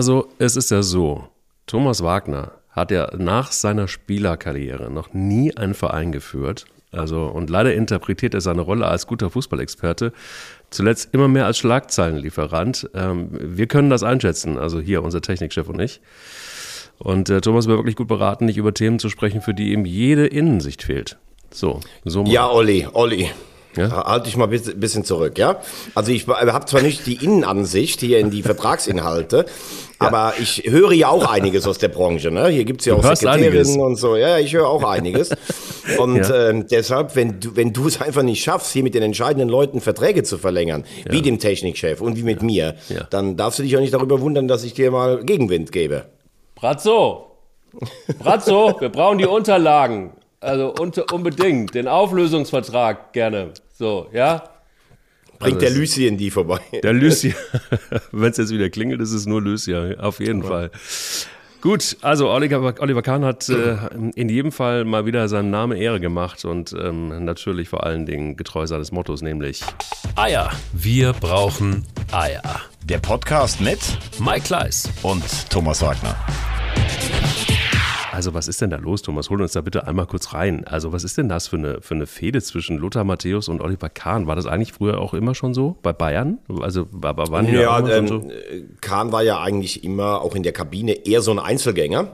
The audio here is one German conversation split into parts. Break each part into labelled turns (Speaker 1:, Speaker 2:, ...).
Speaker 1: Also, es ist ja so, Thomas Wagner hat ja nach seiner Spielerkarriere noch nie einen Verein geführt. Also, und leider interpretiert er seine Rolle als guter Fußballexperte zuletzt immer mehr als Schlagzeilenlieferant. Ähm, wir können das einschätzen, also hier unser Technikchef und ich. Und äh, Thomas wäre wirklich gut beraten, nicht über Themen zu sprechen, für die ihm jede Innensicht fehlt. So, so
Speaker 2: mal. Ja, Olli, Olli. Ja? Halte ich mal ein bisschen zurück, ja? Also ich habe zwar nicht die Innenansicht hier in die Vertragsinhalte, ja. aber ich höre ja auch einiges aus der Branche. Ne? Hier gibt's ja auch Sekretärinnen und so. Ja, ich höre auch einiges. Und ja. äh, deshalb, wenn du, wenn du es einfach nicht schaffst, hier mit den entscheidenden Leuten Verträge zu verlängern, ja. wie dem Technikchef und wie mit mir, dann darfst du dich auch nicht darüber wundern, dass ich dir mal Gegenwind gebe.
Speaker 1: Brazzo! Brazzo, wir brauchen die Unterlagen. Also unter, unbedingt. Den Auflösungsvertrag gerne. So, ja?
Speaker 2: Bringt also der Lucien die vorbei.
Speaker 1: Der Lucien. Wenn es jetzt wieder klingelt, ist es nur Lucien. Auf jeden ja. Fall. Gut, also Oliver, Oliver Kahn hat äh, in jedem Fall mal wieder seinem Namen Ehre gemacht und ähm, natürlich vor allen Dingen getreu seines Mottos, nämlich
Speaker 3: Eier. Wir brauchen Eier.
Speaker 2: Der Podcast mit
Speaker 3: Mike Kleiss
Speaker 2: und Thomas Wagner.
Speaker 1: Also was ist denn da los, Thomas? Hol uns da bitte einmal kurz rein. Also was ist denn das für eine, für eine Fehde zwischen Lothar Matthäus und Oliver Kahn? War das eigentlich früher auch immer schon so bei Bayern? Also waren die ja, ähm, so?
Speaker 2: Kahn war ja eigentlich immer auch in der Kabine eher so ein Einzelgänger.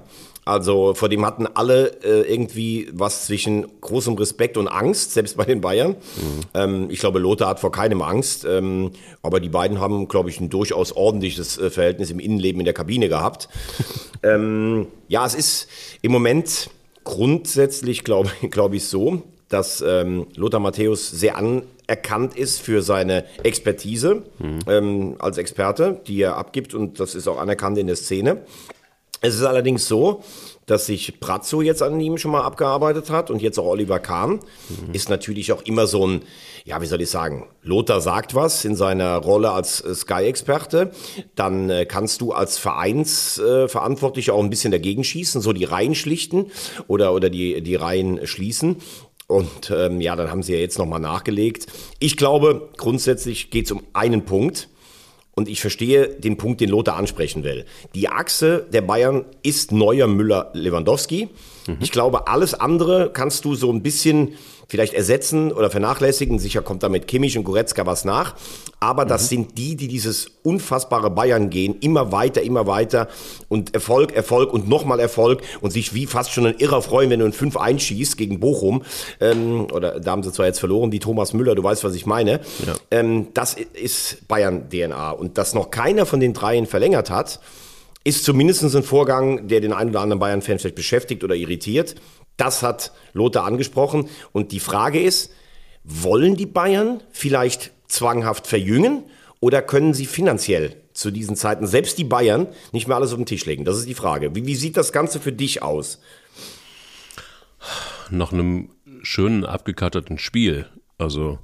Speaker 2: Also vor dem hatten alle äh, irgendwie was zwischen großem Respekt und Angst, selbst bei den Bayern. Mhm. Ähm, ich glaube, Lothar hat vor keinem Angst. Ähm, aber die beiden haben, glaube ich, ein durchaus ordentliches äh, Verhältnis im Innenleben in der Kabine gehabt. ähm, ja, es ist im Moment grundsätzlich, glaube glaub ich, so, dass ähm, Lothar Matthäus sehr anerkannt ist für seine Expertise mhm. ähm, als Experte, die er abgibt und das ist auch anerkannt in der Szene. Es ist allerdings so, dass sich Prazzo jetzt an ihm schon mal abgearbeitet hat und jetzt auch Oliver Kahn. Mhm. Ist natürlich auch immer so ein, ja, wie soll ich sagen, Lothar sagt was in seiner Rolle als äh, Sky-Experte. Dann äh, kannst du als Vereinsverantwortlicher äh, auch ein bisschen dagegen schießen, so die Reihen schlichten oder, oder die, die Reihen schließen. Und ähm, ja, dann haben sie ja jetzt nochmal nachgelegt. Ich glaube, grundsätzlich geht es um einen Punkt. Und ich verstehe den Punkt, den Lothar ansprechen will. Die Achse der Bayern ist Neuer Müller Lewandowski. Mhm. Ich glaube, alles andere kannst du so ein bisschen vielleicht ersetzen oder vernachlässigen. Sicher kommt damit Kimmich und Goretzka was nach. Aber mhm. das sind die, die dieses unfassbare Bayern gehen, immer weiter, immer weiter und Erfolg, Erfolg und nochmal Erfolg und sich wie fast schon ein Irrer freuen, wenn du ein 5 einschießt gegen Bochum. Ähm, oder da haben sie zwar jetzt verloren, wie Thomas Müller, du weißt, was ich meine. Ja. Ähm, das ist Bayern-DNA. Und dass noch keiner von den dreien verlängert hat, ist zumindest ein Vorgang, der den einen oder anderen Bayern-Fan vielleicht beschäftigt oder irritiert. Das hat Lothar angesprochen. Und die Frage ist, wollen die Bayern vielleicht zwanghaft verjüngen oder können sie finanziell zu diesen Zeiten, selbst die Bayern, nicht mehr alles auf den Tisch legen? Das ist die Frage. Wie, wie sieht das Ganze für dich aus?
Speaker 1: Nach einem schönen, abgekatterten Spiel. Also,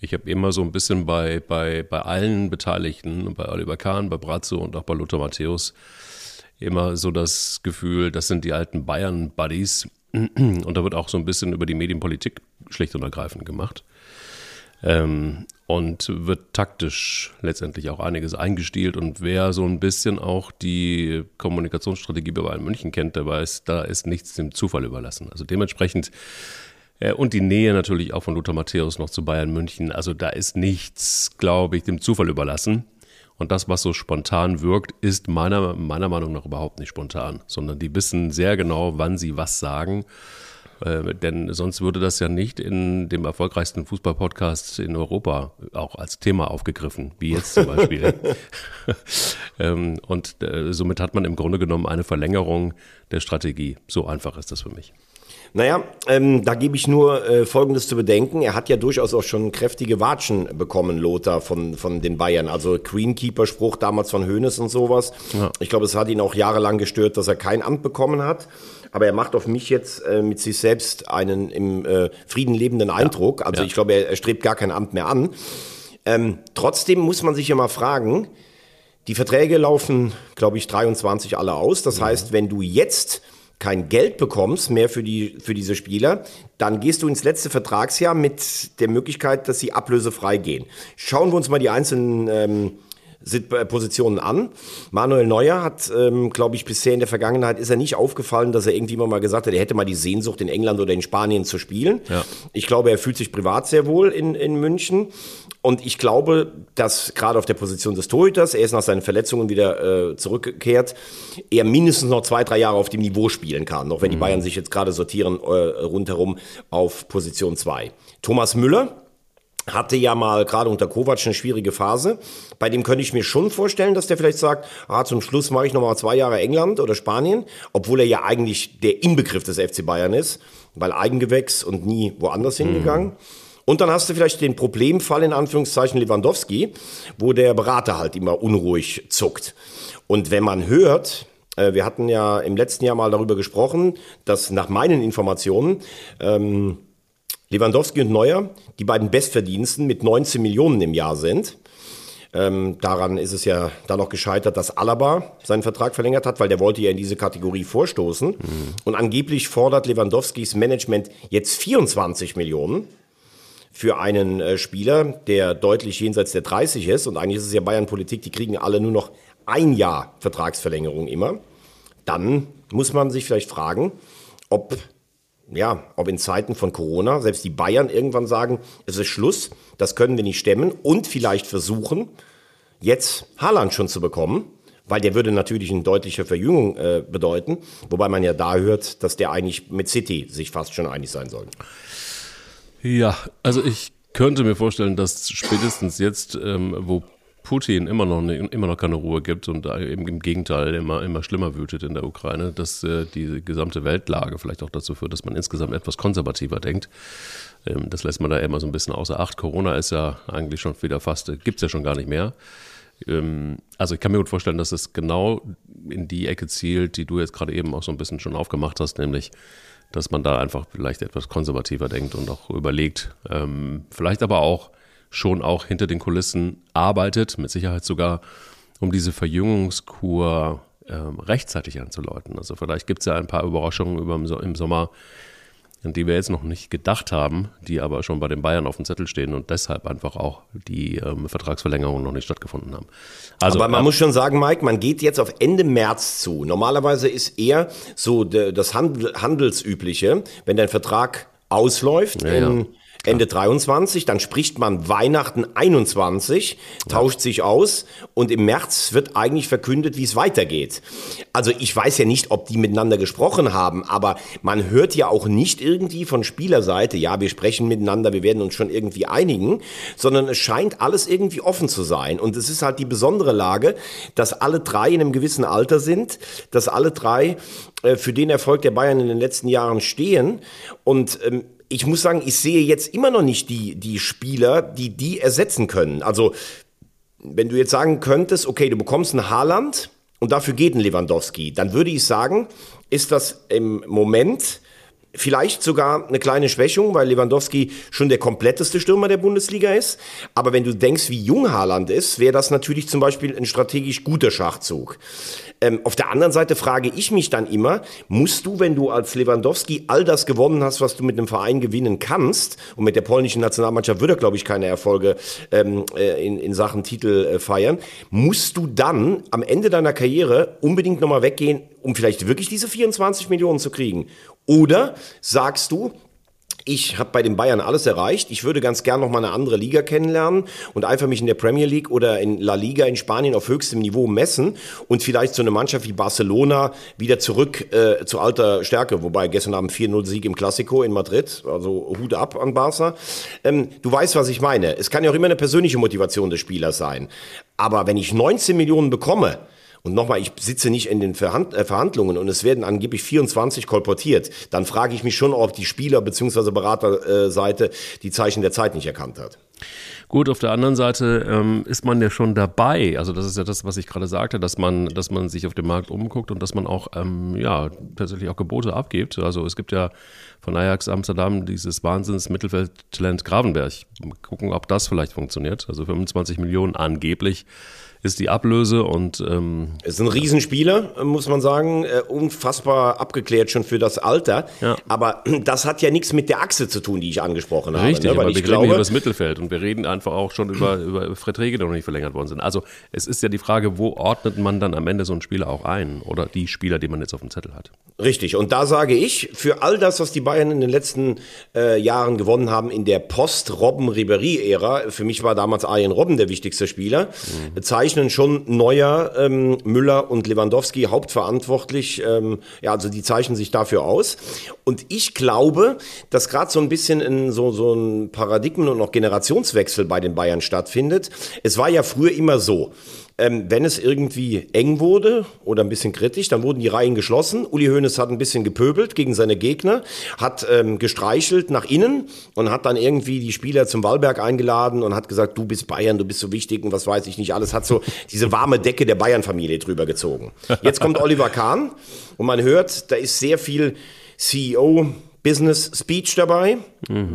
Speaker 1: ich habe immer so ein bisschen bei, bei, bei allen Beteiligten, bei Oliver Kahn, bei Brazzo und auch bei Lothar Matthäus, immer so das Gefühl, das sind die alten Bayern-Buddies, und da wird auch so ein bisschen über die Medienpolitik schlicht und ergreifend gemacht. Ähm, und wird taktisch letztendlich auch einiges eingestielt. Und wer so ein bisschen auch die Kommunikationsstrategie bei Bayern München kennt, der weiß, da ist nichts dem Zufall überlassen. Also dementsprechend äh, und die Nähe natürlich auch von Lothar Matthäus noch zu Bayern München. Also da ist nichts, glaube ich, dem Zufall überlassen. Und das, was so spontan wirkt, ist meiner, meiner Meinung nach überhaupt nicht spontan, sondern die wissen sehr genau, wann sie was sagen. Äh, denn sonst würde das ja nicht in dem erfolgreichsten Fußballpodcast in Europa auch als Thema aufgegriffen, wie jetzt zum Beispiel. ähm, und äh, somit hat man im Grunde genommen eine Verlängerung der Strategie. So einfach ist das für mich.
Speaker 2: Naja, ähm, da gebe ich nur äh, Folgendes zu bedenken. Er hat ja durchaus auch schon kräftige Watschen bekommen, Lothar, von, von den Bayern. Also Queenkeeper-Spruch damals von Hoeneß und sowas. Ja. Ich glaube, es hat ihn auch jahrelang gestört, dass er kein Amt bekommen hat. Aber er macht auf mich jetzt äh, mit sich selbst einen im äh, Frieden lebenden Eindruck. Ja. Also ja. ich glaube, er, er, strebt gar kein Amt mehr an. Ähm, trotzdem muss man sich ja mal fragen, die Verträge laufen, glaube ich, 23 alle aus. Das heißt, wenn du jetzt kein Geld bekommst mehr für, die, für diese Spieler, dann gehst du ins letzte Vertragsjahr mit der Möglichkeit, dass sie ablösefrei gehen. Schauen wir uns mal die einzelnen ähm, Positionen an. Manuel Neuer hat, ähm, glaube ich, bisher in der Vergangenheit ist er nicht aufgefallen, dass er irgendwie mal gesagt hat, er hätte mal die Sehnsucht, in England oder in Spanien zu spielen. Ja. Ich glaube, er fühlt sich privat sehr wohl in, in München. Und ich glaube, dass gerade auf der Position des Torhüters, er ist nach seinen Verletzungen wieder äh, zurückgekehrt, er mindestens noch zwei, drei Jahre auf dem Niveau spielen kann, auch wenn mhm. die Bayern sich jetzt gerade sortieren äh, rundherum auf Position zwei. Thomas Müller, hatte ja mal gerade unter Kovac eine schwierige Phase. Bei dem könnte ich mir schon vorstellen, dass der vielleicht sagt, ah, zum Schluss mache ich noch mal zwei Jahre England oder Spanien, obwohl er ja eigentlich der Inbegriff des FC Bayern ist, weil Eigengewächs und nie woanders mhm. hingegangen. Und dann hast du vielleicht den Problemfall in Anführungszeichen Lewandowski, wo der Berater halt immer unruhig zuckt. Und wenn man hört, äh, wir hatten ja im letzten Jahr mal darüber gesprochen, dass nach meinen Informationen ähm, Lewandowski und Neuer die beiden Bestverdiensten mit 19 Millionen im Jahr sind. Ähm, daran ist es ja dann noch gescheitert, dass Alaba seinen Vertrag verlängert hat, weil der wollte ja in diese Kategorie vorstoßen. Mhm. Und angeblich fordert Lewandowskis Management jetzt 24 Millionen für einen äh, Spieler, der deutlich jenseits der 30 ist. Und eigentlich ist es ja Bayern-Politik, die kriegen alle nur noch ein Jahr Vertragsverlängerung immer. Dann muss man sich vielleicht fragen, ob ja, ob in Zeiten von Corona selbst die Bayern irgendwann sagen, es ist Schluss, das können wir nicht stemmen und vielleicht versuchen, jetzt Haaland schon zu bekommen, weil der würde natürlich eine deutliche Verjüngung äh, bedeuten, wobei man ja da hört, dass der eigentlich mit City sich fast schon einig sein soll.
Speaker 1: Ja, also ich könnte mir vorstellen, dass spätestens jetzt, ähm, wo Putin immer noch, ne, immer noch keine Ruhe gibt und eben im Gegenteil immer, immer schlimmer wütet in der Ukraine, dass äh, die gesamte Weltlage vielleicht auch dazu führt, dass man insgesamt etwas konservativer denkt. Ähm, das lässt man da immer so ein bisschen außer Acht. Corona ist ja eigentlich schon wieder fast, äh, gibt es ja schon gar nicht mehr. Ähm, also ich kann mir gut vorstellen, dass es genau in die Ecke zielt, die du jetzt gerade eben auch so ein bisschen schon aufgemacht hast, nämlich dass man da einfach vielleicht etwas konservativer denkt und auch überlegt, ähm, vielleicht aber auch schon auch hinter den Kulissen arbeitet, mit Sicherheit sogar, um diese Verjüngungskur ähm, rechtzeitig anzuläuten. Also vielleicht gibt es ja ein paar Überraschungen über im Sommer, an die wir jetzt noch nicht gedacht haben, die aber schon bei den Bayern auf dem Zettel stehen und deshalb einfach auch die ähm, Vertragsverlängerungen noch nicht stattgefunden haben.
Speaker 2: Also, aber man äh, muss schon sagen, Mike, man geht jetzt auf Ende März zu. Normalerweise ist eher so das Handelsübliche, wenn dein Vertrag ausläuft ja, in Ende 23, dann spricht man Weihnachten 21, tauscht sich aus und im März wird eigentlich verkündet, wie es weitergeht. Also ich weiß ja nicht, ob die miteinander gesprochen haben, aber man hört ja auch nicht irgendwie von Spielerseite, ja, wir sprechen miteinander, wir werden uns schon irgendwie einigen, sondern es scheint alles irgendwie offen zu sein. Und es ist halt die besondere Lage, dass alle drei in einem gewissen Alter sind, dass alle drei äh, für den Erfolg der Bayern in den letzten Jahren stehen. Und ähm, ich muss sagen, ich sehe jetzt immer noch nicht die, die Spieler, die die ersetzen können. Also, wenn du jetzt sagen könntest, okay, du bekommst einen Haaland und dafür geht ein Lewandowski, dann würde ich sagen, ist das im Moment Vielleicht sogar eine kleine Schwächung, weil Lewandowski schon der kompletteste Stürmer der Bundesliga ist. Aber wenn du denkst, wie jung Haaland ist, wäre das natürlich zum Beispiel ein strategisch guter Schachzug. Ähm, auf der anderen Seite frage ich mich dann immer, musst du, wenn du als Lewandowski all das gewonnen hast, was du mit einem Verein gewinnen kannst, und mit der polnischen Nationalmannschaft würde er, glaube ich, keine Erfolge ähm, äh, in, in Sachen Titel äh, feiern, musst du dann am Ende deiner Karriere unbedingt nochmal weggehen, um vielleicht wirklich diese 24 Millionen zu kriegen? Oder sagst du, ich habe bei den Bayern alles erreicht. Ich würde ganz gern noch mal eine andere Liga kennenlernen und einfach mich in der Premier League oder in La Liga in Spanien auf höchstem Niveau messen und vielleicht so eine Mannschaft wie Barcelona wieder zurück äh, zu alter Stärke. Wobei gestern Abend 4-0 Sieg im Classico in Madrid, also Hut ab an Barca. Ähm, du weißt, was ich meine. Es kann ja auch immer eine persönliche Motivation des Spielers sein. Aber wenn ich 19 Millionen bekomme, und nochmal, ich sitze nicht in den Verhand äh, Verhandlungen und es werden angeblich 24 kolportiert. Dann frage ich mich schon, ob die Spieler- bzw. Beraterseite die Zeichen der Zeit nicht erkannt hat.
Speaker 1: Gut, auf der anderen Seite ähm, ist man ja schon dabei. Also das ist ja das, was ich gerade sagte, dass man, dass man sich auf dem Markt umguckt und dass man auch ähm, ja tatsächlich auch Gebote abgibt. Also es gibt ja von Ajax Amsterdam dieses Wahnsinns Mittelfeldtalent Gravenberg. Mal gucken, ob das vielleicht funktioniert. Also 25 Millionen angeblich ist die Ablöse und ähm,
Speaker 2: Es ist ein Riesenspieler, muss man sagen, äh, unfassbar abgeklärt schon für das Alter.
Speaker 1: Ja.
Speaker 2: Aber das hat ja nichts mit der Achse zu tun, die ich angesprochen habe.
Speaker 1: richtig,
Speaker 2: ne?
Speaker 1: aber wir reden hier über
Speaker 2: glaube,
Speaker 1: das Mittelfeld und wir reden einfach auch schon über, über Verträge, die noch nicht verlängert worden sind. Also es ist ja die Frage, wo ordnet man dann am Ende so einen Spieler auch ein oder die Spieler, die man jetzt auf dem Zettel hat.
Speaker 2: Richtig, und da sage ich, für all das, was die Bayern in den letzten äh, Jahren gewonnen haben, in der Post-Robben-Ribéry-Ära, für mich war damals Arjen Robben der wichtigste Spieler, zeichnen schon Neuer, ähm, Müller und Lewandowski hauptverantwortlich, ähm, ja, also die zeichnen sich dafür aus. Und ich glaube, dass gerade so ein bisschen in so, so ein Paradigmen- und auch Generationswechsel bei den Bayern stattfindet. Es war ja früher immer so, ähm, wenn es irgendwie eng wurde oder ein bisschen kritisch, dann wurden die Reihen geschlossen. Uli Hoeneß hat ein bisschen gepöbelt gegen seine Gegner, hat ähm, gestreichelt nach innen und hat dann irgendwie die Spieler zum Wallberg eingeladen und hat gesagt, du bist Bayern, du bist so wichtig und was weiß ich nicht alles. Hat so diese warme Decke der Bayern-Familie drüber gezogen. Jetzt kommt Oliver Kahn und man hört, da ist sehr viel CEO Business Speech dabei.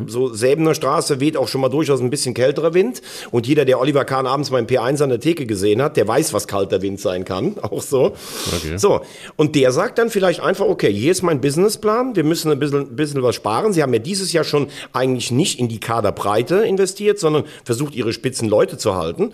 Speaker 2: So Säbener Straße weht auch schon mal durchaus ein bisschen kälterer Wind. Und jeder, der Oliver Kahn abends mal im P1 an der Theke gesehen hat, der weiß, was kalter Wind sein kann. Auch so.
Speaker 1: Okay.
Speaker 2: So. Und der sagt dann vielleicht einfach, okay, hier ist mein Businessplan. Wir müssen ein bisschen, ein bisschen was sparen. Sie haben ja dieses Jahr schon eigentlich nicht in die Kaderbreite investiert, sondern versucht, ihre spitzen Leute zu halten.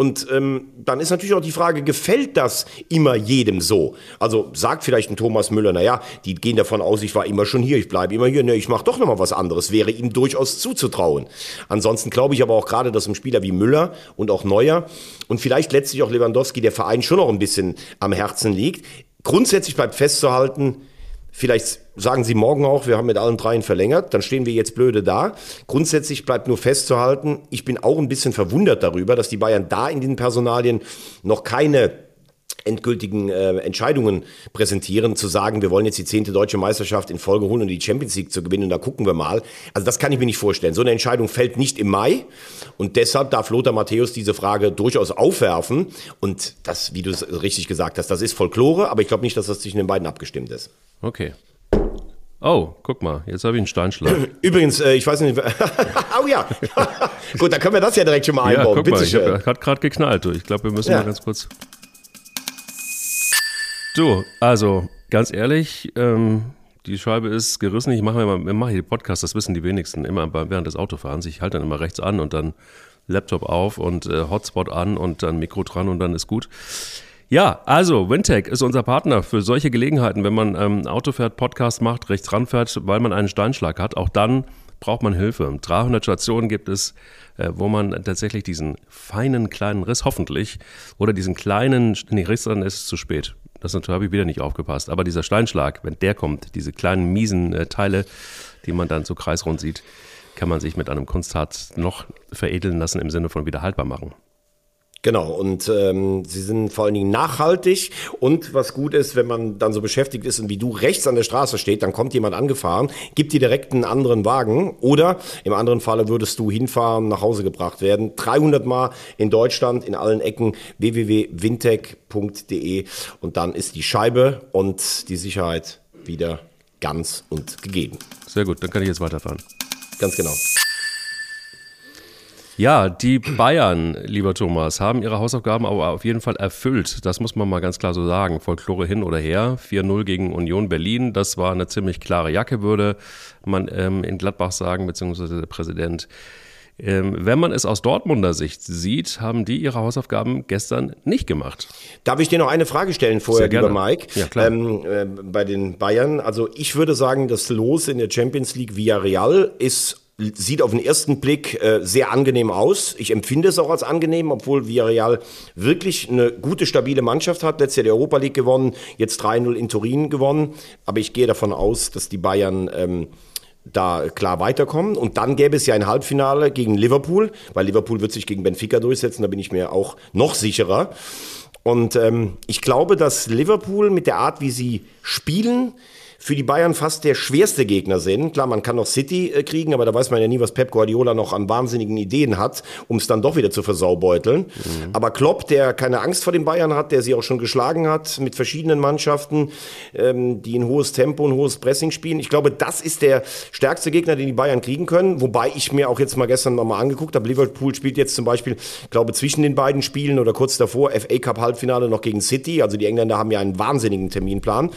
Speaker 2: Und ähm, dann ist natürlich auch die Frage, gefällt das immer jedem so? Also sagt vielleicht ein Thomas Müller, naja, die gehen davon aus, ich war immer schon hier, ich bleibe immer hier. Ne, ich mache doch noch mal was anderes. Wäre ihm durchaus zuzutrauen. Ansonsten glaube ich aber auch gerade, dass ein Spieler wie Müller und auch Neuer und vielleicht letztlich auch Lewandowski der Verein schon noch ein bisschen am Herzen liegt. Grundsätzlich bleibt festzuhalten, Vielleicht sagen Sie morgen auch, wir haben mit allen dreien verlängert, dann stehen wir jetzt blöde da. Grundsätzlich bleibt nur festzuhalten, ich bin auch ein bisschen verwundert darüber, dass die Bayern da in den Personalien noch keine endgültigen äh, Entscheidungen präsentieren, zu sagen, wir wollen jetzt die zehnte deutsche Meisterschaft in Folge holen und die Champions League zu gewinnen, und da gucken wir mal. Also das kann ich mir nicht vorstellen. So eine Entscheidung fällt nicht im Mai und deshalb darf Lothar Matthäus diese Frage durchaus aufwerfen und das, wie du es richtig gesagt hast, das ist Folklore, aber ich glaube nicht, dass das zwischen den beiden abgestimmt ist.
Speaker 1: Okay. Oh, guck mal, jetzt habe ich einen Steinschlag.
Speaker 2: Übrigens, äh, ich weiß nicht, oh ja, gut, dann können wir das ja direkt schon mal
Speaker 1: Ja,
Speaker 2: einbauen.
Speaker 1: guck mal,
Speaker 2: Bitte
Speaker 1: ich
Speaker 2: schön.
Speaker 1: hab, hat gerade geknallt. Du. Ich glaube, wir müssen
Speaker 2: Ja.
Speaker 1: mal ganz kurz. Du, also ganz ehrlich, ähm, die Scheibe ist gerissen. Ich mache immer, ich mache hier Podcast, das wissen die wenigsten, immer während des Autofahrens. Ich halte dann immer rechts an und dann Laptop auf und äh, Hotspot an und dann Mikro dran und dann ist gut. Ja, also Wintech ist unser Partner für solche Gelegenheiten, wenn man ähm, Auto fährt, Podcast macht, rechts ranfährt, weil man einen Steinschlag hat. Auch dann braucht man Hilfe. 300 Stationen gibt es, äh, wo man tatsächlich diesen feinen kleinen Riss, hoffentlich, oder diesen kleinen, nee, Riss, dann ist es zu spät. Das natürlich habe ich wieder nicht aufgepasst. Aber dieser Steinschlag, wenn der kommt, diese kleinen miesen äh, Teile, die man dann so kreisrund sieht, kann man sich mit einem Kunstharz noch veredeln lassen im Sinne von wieder haltbar machen.
Speaker 2: Genau, und ähm, sie sind vor allen Dingen nachhaltig. Und was gut ist, wenn man dann so beschäftigt ist und wie du rechts an der Straße steht, dann kommt jemand angefahren, gibt dir direkt einen anderen Wagen. Oder im anderen Falle würdest du hinfahren, nach Hause gebracht werden. 300 Mal in Deutschland, in allen Ecken, www.wintech.de. Und dann ist die Scheibe und die Sicherheit wieder ganz und gegeben.
Speaker 1: Sehr gut, dann kann ich jetzt weiterfahren.
Speaker 2: Ganz genau.
Speaker 1: Ja, die Bayern, lieber Thomas, haben ihre Hausaufgaben aber auf jeden Fall erfüllt. Das muss man mal ganz klar so sagen. Folklore hin oder her. 4-0 gegen Union Berlin. Das war eine ziemlich klare Jacke, würde man ähm, in Gladbach sagen, beziehungsweise der Präsident. Ähm, wenn man es aus Dortmunder Sicht sieht, haben die ihre Hausaufgaben gestern nicht gemacht.
Speaker 2: Darf ich dir noch eine Frage stellen vorher, lieber Mike?
Speaker 1: Ja, klar.
Speaker 2: Ähm, äh, bei den Bayern. Also ich würde sagen, das Los in der Champions League Villarreal ist sieht auf den ersten Blick äh, sehr angenehm aus. Ich empfinde es auch als angenehm, obwohl Villarreal wirklich eine gute, stabile Mannschaft hat. Letztes Jahr die Europa League gewonnen, jetzt 3-0 in Turin gewonnen. Aber ich gehe davon aus, dass die Bayern ähm, da klar weiterkommen. Und dann gäbe es ja ein Halbfinale gegen Liverpool, weil Liverpool wird sich gegen Benfica durchsetzen, da bin ich mir auch noch sicherer. Und ähm, ich glaube, dass Liverpool mit der Art, wie sie spielen, für die Bayern fast der schwerste Gegner sind. Klar, man kann noch City äh, kriegen, aber da weiß man ja nie, was Pep Guardiola noch an wahnsinnigen Ideen hat, um es dann doch wieder zu versaubeuteln. Mhm. Aber Klopp, der keine Angst vor den Bayern hat, der sie auch schon geschlagen hat mit verschiedenen Mannschaften, ähm, die ein hohes Tempo, ein hohes Pressing spielen. Ich glaube, das ist der stärkste Gegner, den die Bayern kriegen können. Wobei ich mir auch jetzt mal gestern nochmal angeguckt habe, Liverpool spielt jetzt zum Beispiel, ich glaube, zwischen den beiden Spielen oder kurz davor, FA Cup Halbfinale noch gegen City. Also die Engländer haben ja einen wahnsinnigen Terminplan. Mhm.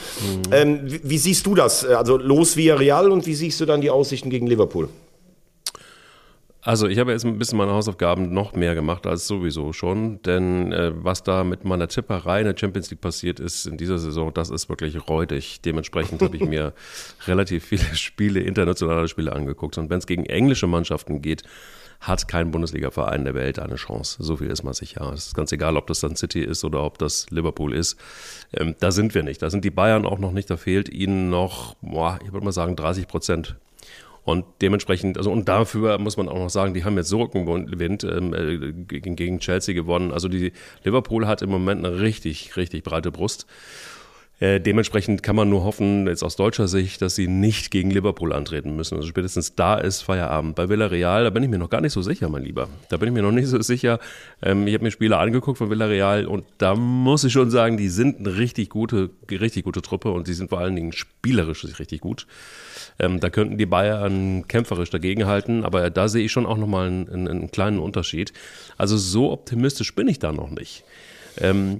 Speaker 2: Ähm, wie, wie, siehst du das? Also los via Real und wie siehst du dann die Aussichten gegen Liverpool?
Speaker 1: Also ich habe jetzt ein bisschen meine Hausaufgaben noch mehr gemacht als sowieso schon, denn äh, was da mit meiner Tipperei in der Champions League passiert ist in dieser Saison, das ist wirklich räudig. Dementsprechend habe ich mir relativ viele Spiele, internationale Spiele angeguckt. Und wenn es gegen englische Mannschaften geht, hat kein Bundesliga-Verein der Welt eine Chance. So viel ist mal sicher. Es ist ganz egal, ob das dann City ist oder ob das Liverpool ist. Ähm, da sind wir nicht. Da sind die Bayern auch noch nicht. Da fehlt ihnen noch, boah, ich würde mal sagen, 30 Prozent. Und dementsprechend, also und dafür muss man auch noch sagen, die haben jetzt so Rückenwind ähm, äh, gegen Chelsea gewonnen. Also die Liverpool hat im Moment eine richtig, richtig breite Brust. Äh, dementsprechend kann man nur hoffen, jetzt aus deutscher Sicht, dass sie nicht gegen Liverpool antreten müssen. Also spätestens da ist Feierabend. Bei Villarreal, da bin ich mir noch gar nicht so sicher, mein Lieber. Da bin ich mir noch nicht so sicher. Ähm, ich habe mir Spiele angeguckt von Villarreal und da muss ich schon sagen, die sind eine richtig gute, richtig gute Truppe und die sind vor allen Dingen spielerisch richtig gut. Ähm, da könnten die Bayern kämpferisch dagegenhalten, aber da sehe ich schon auch nochmal einen, einen, einen kleinen Unterschied. Also so optimistisch bin ich da noch nicht. Ähm,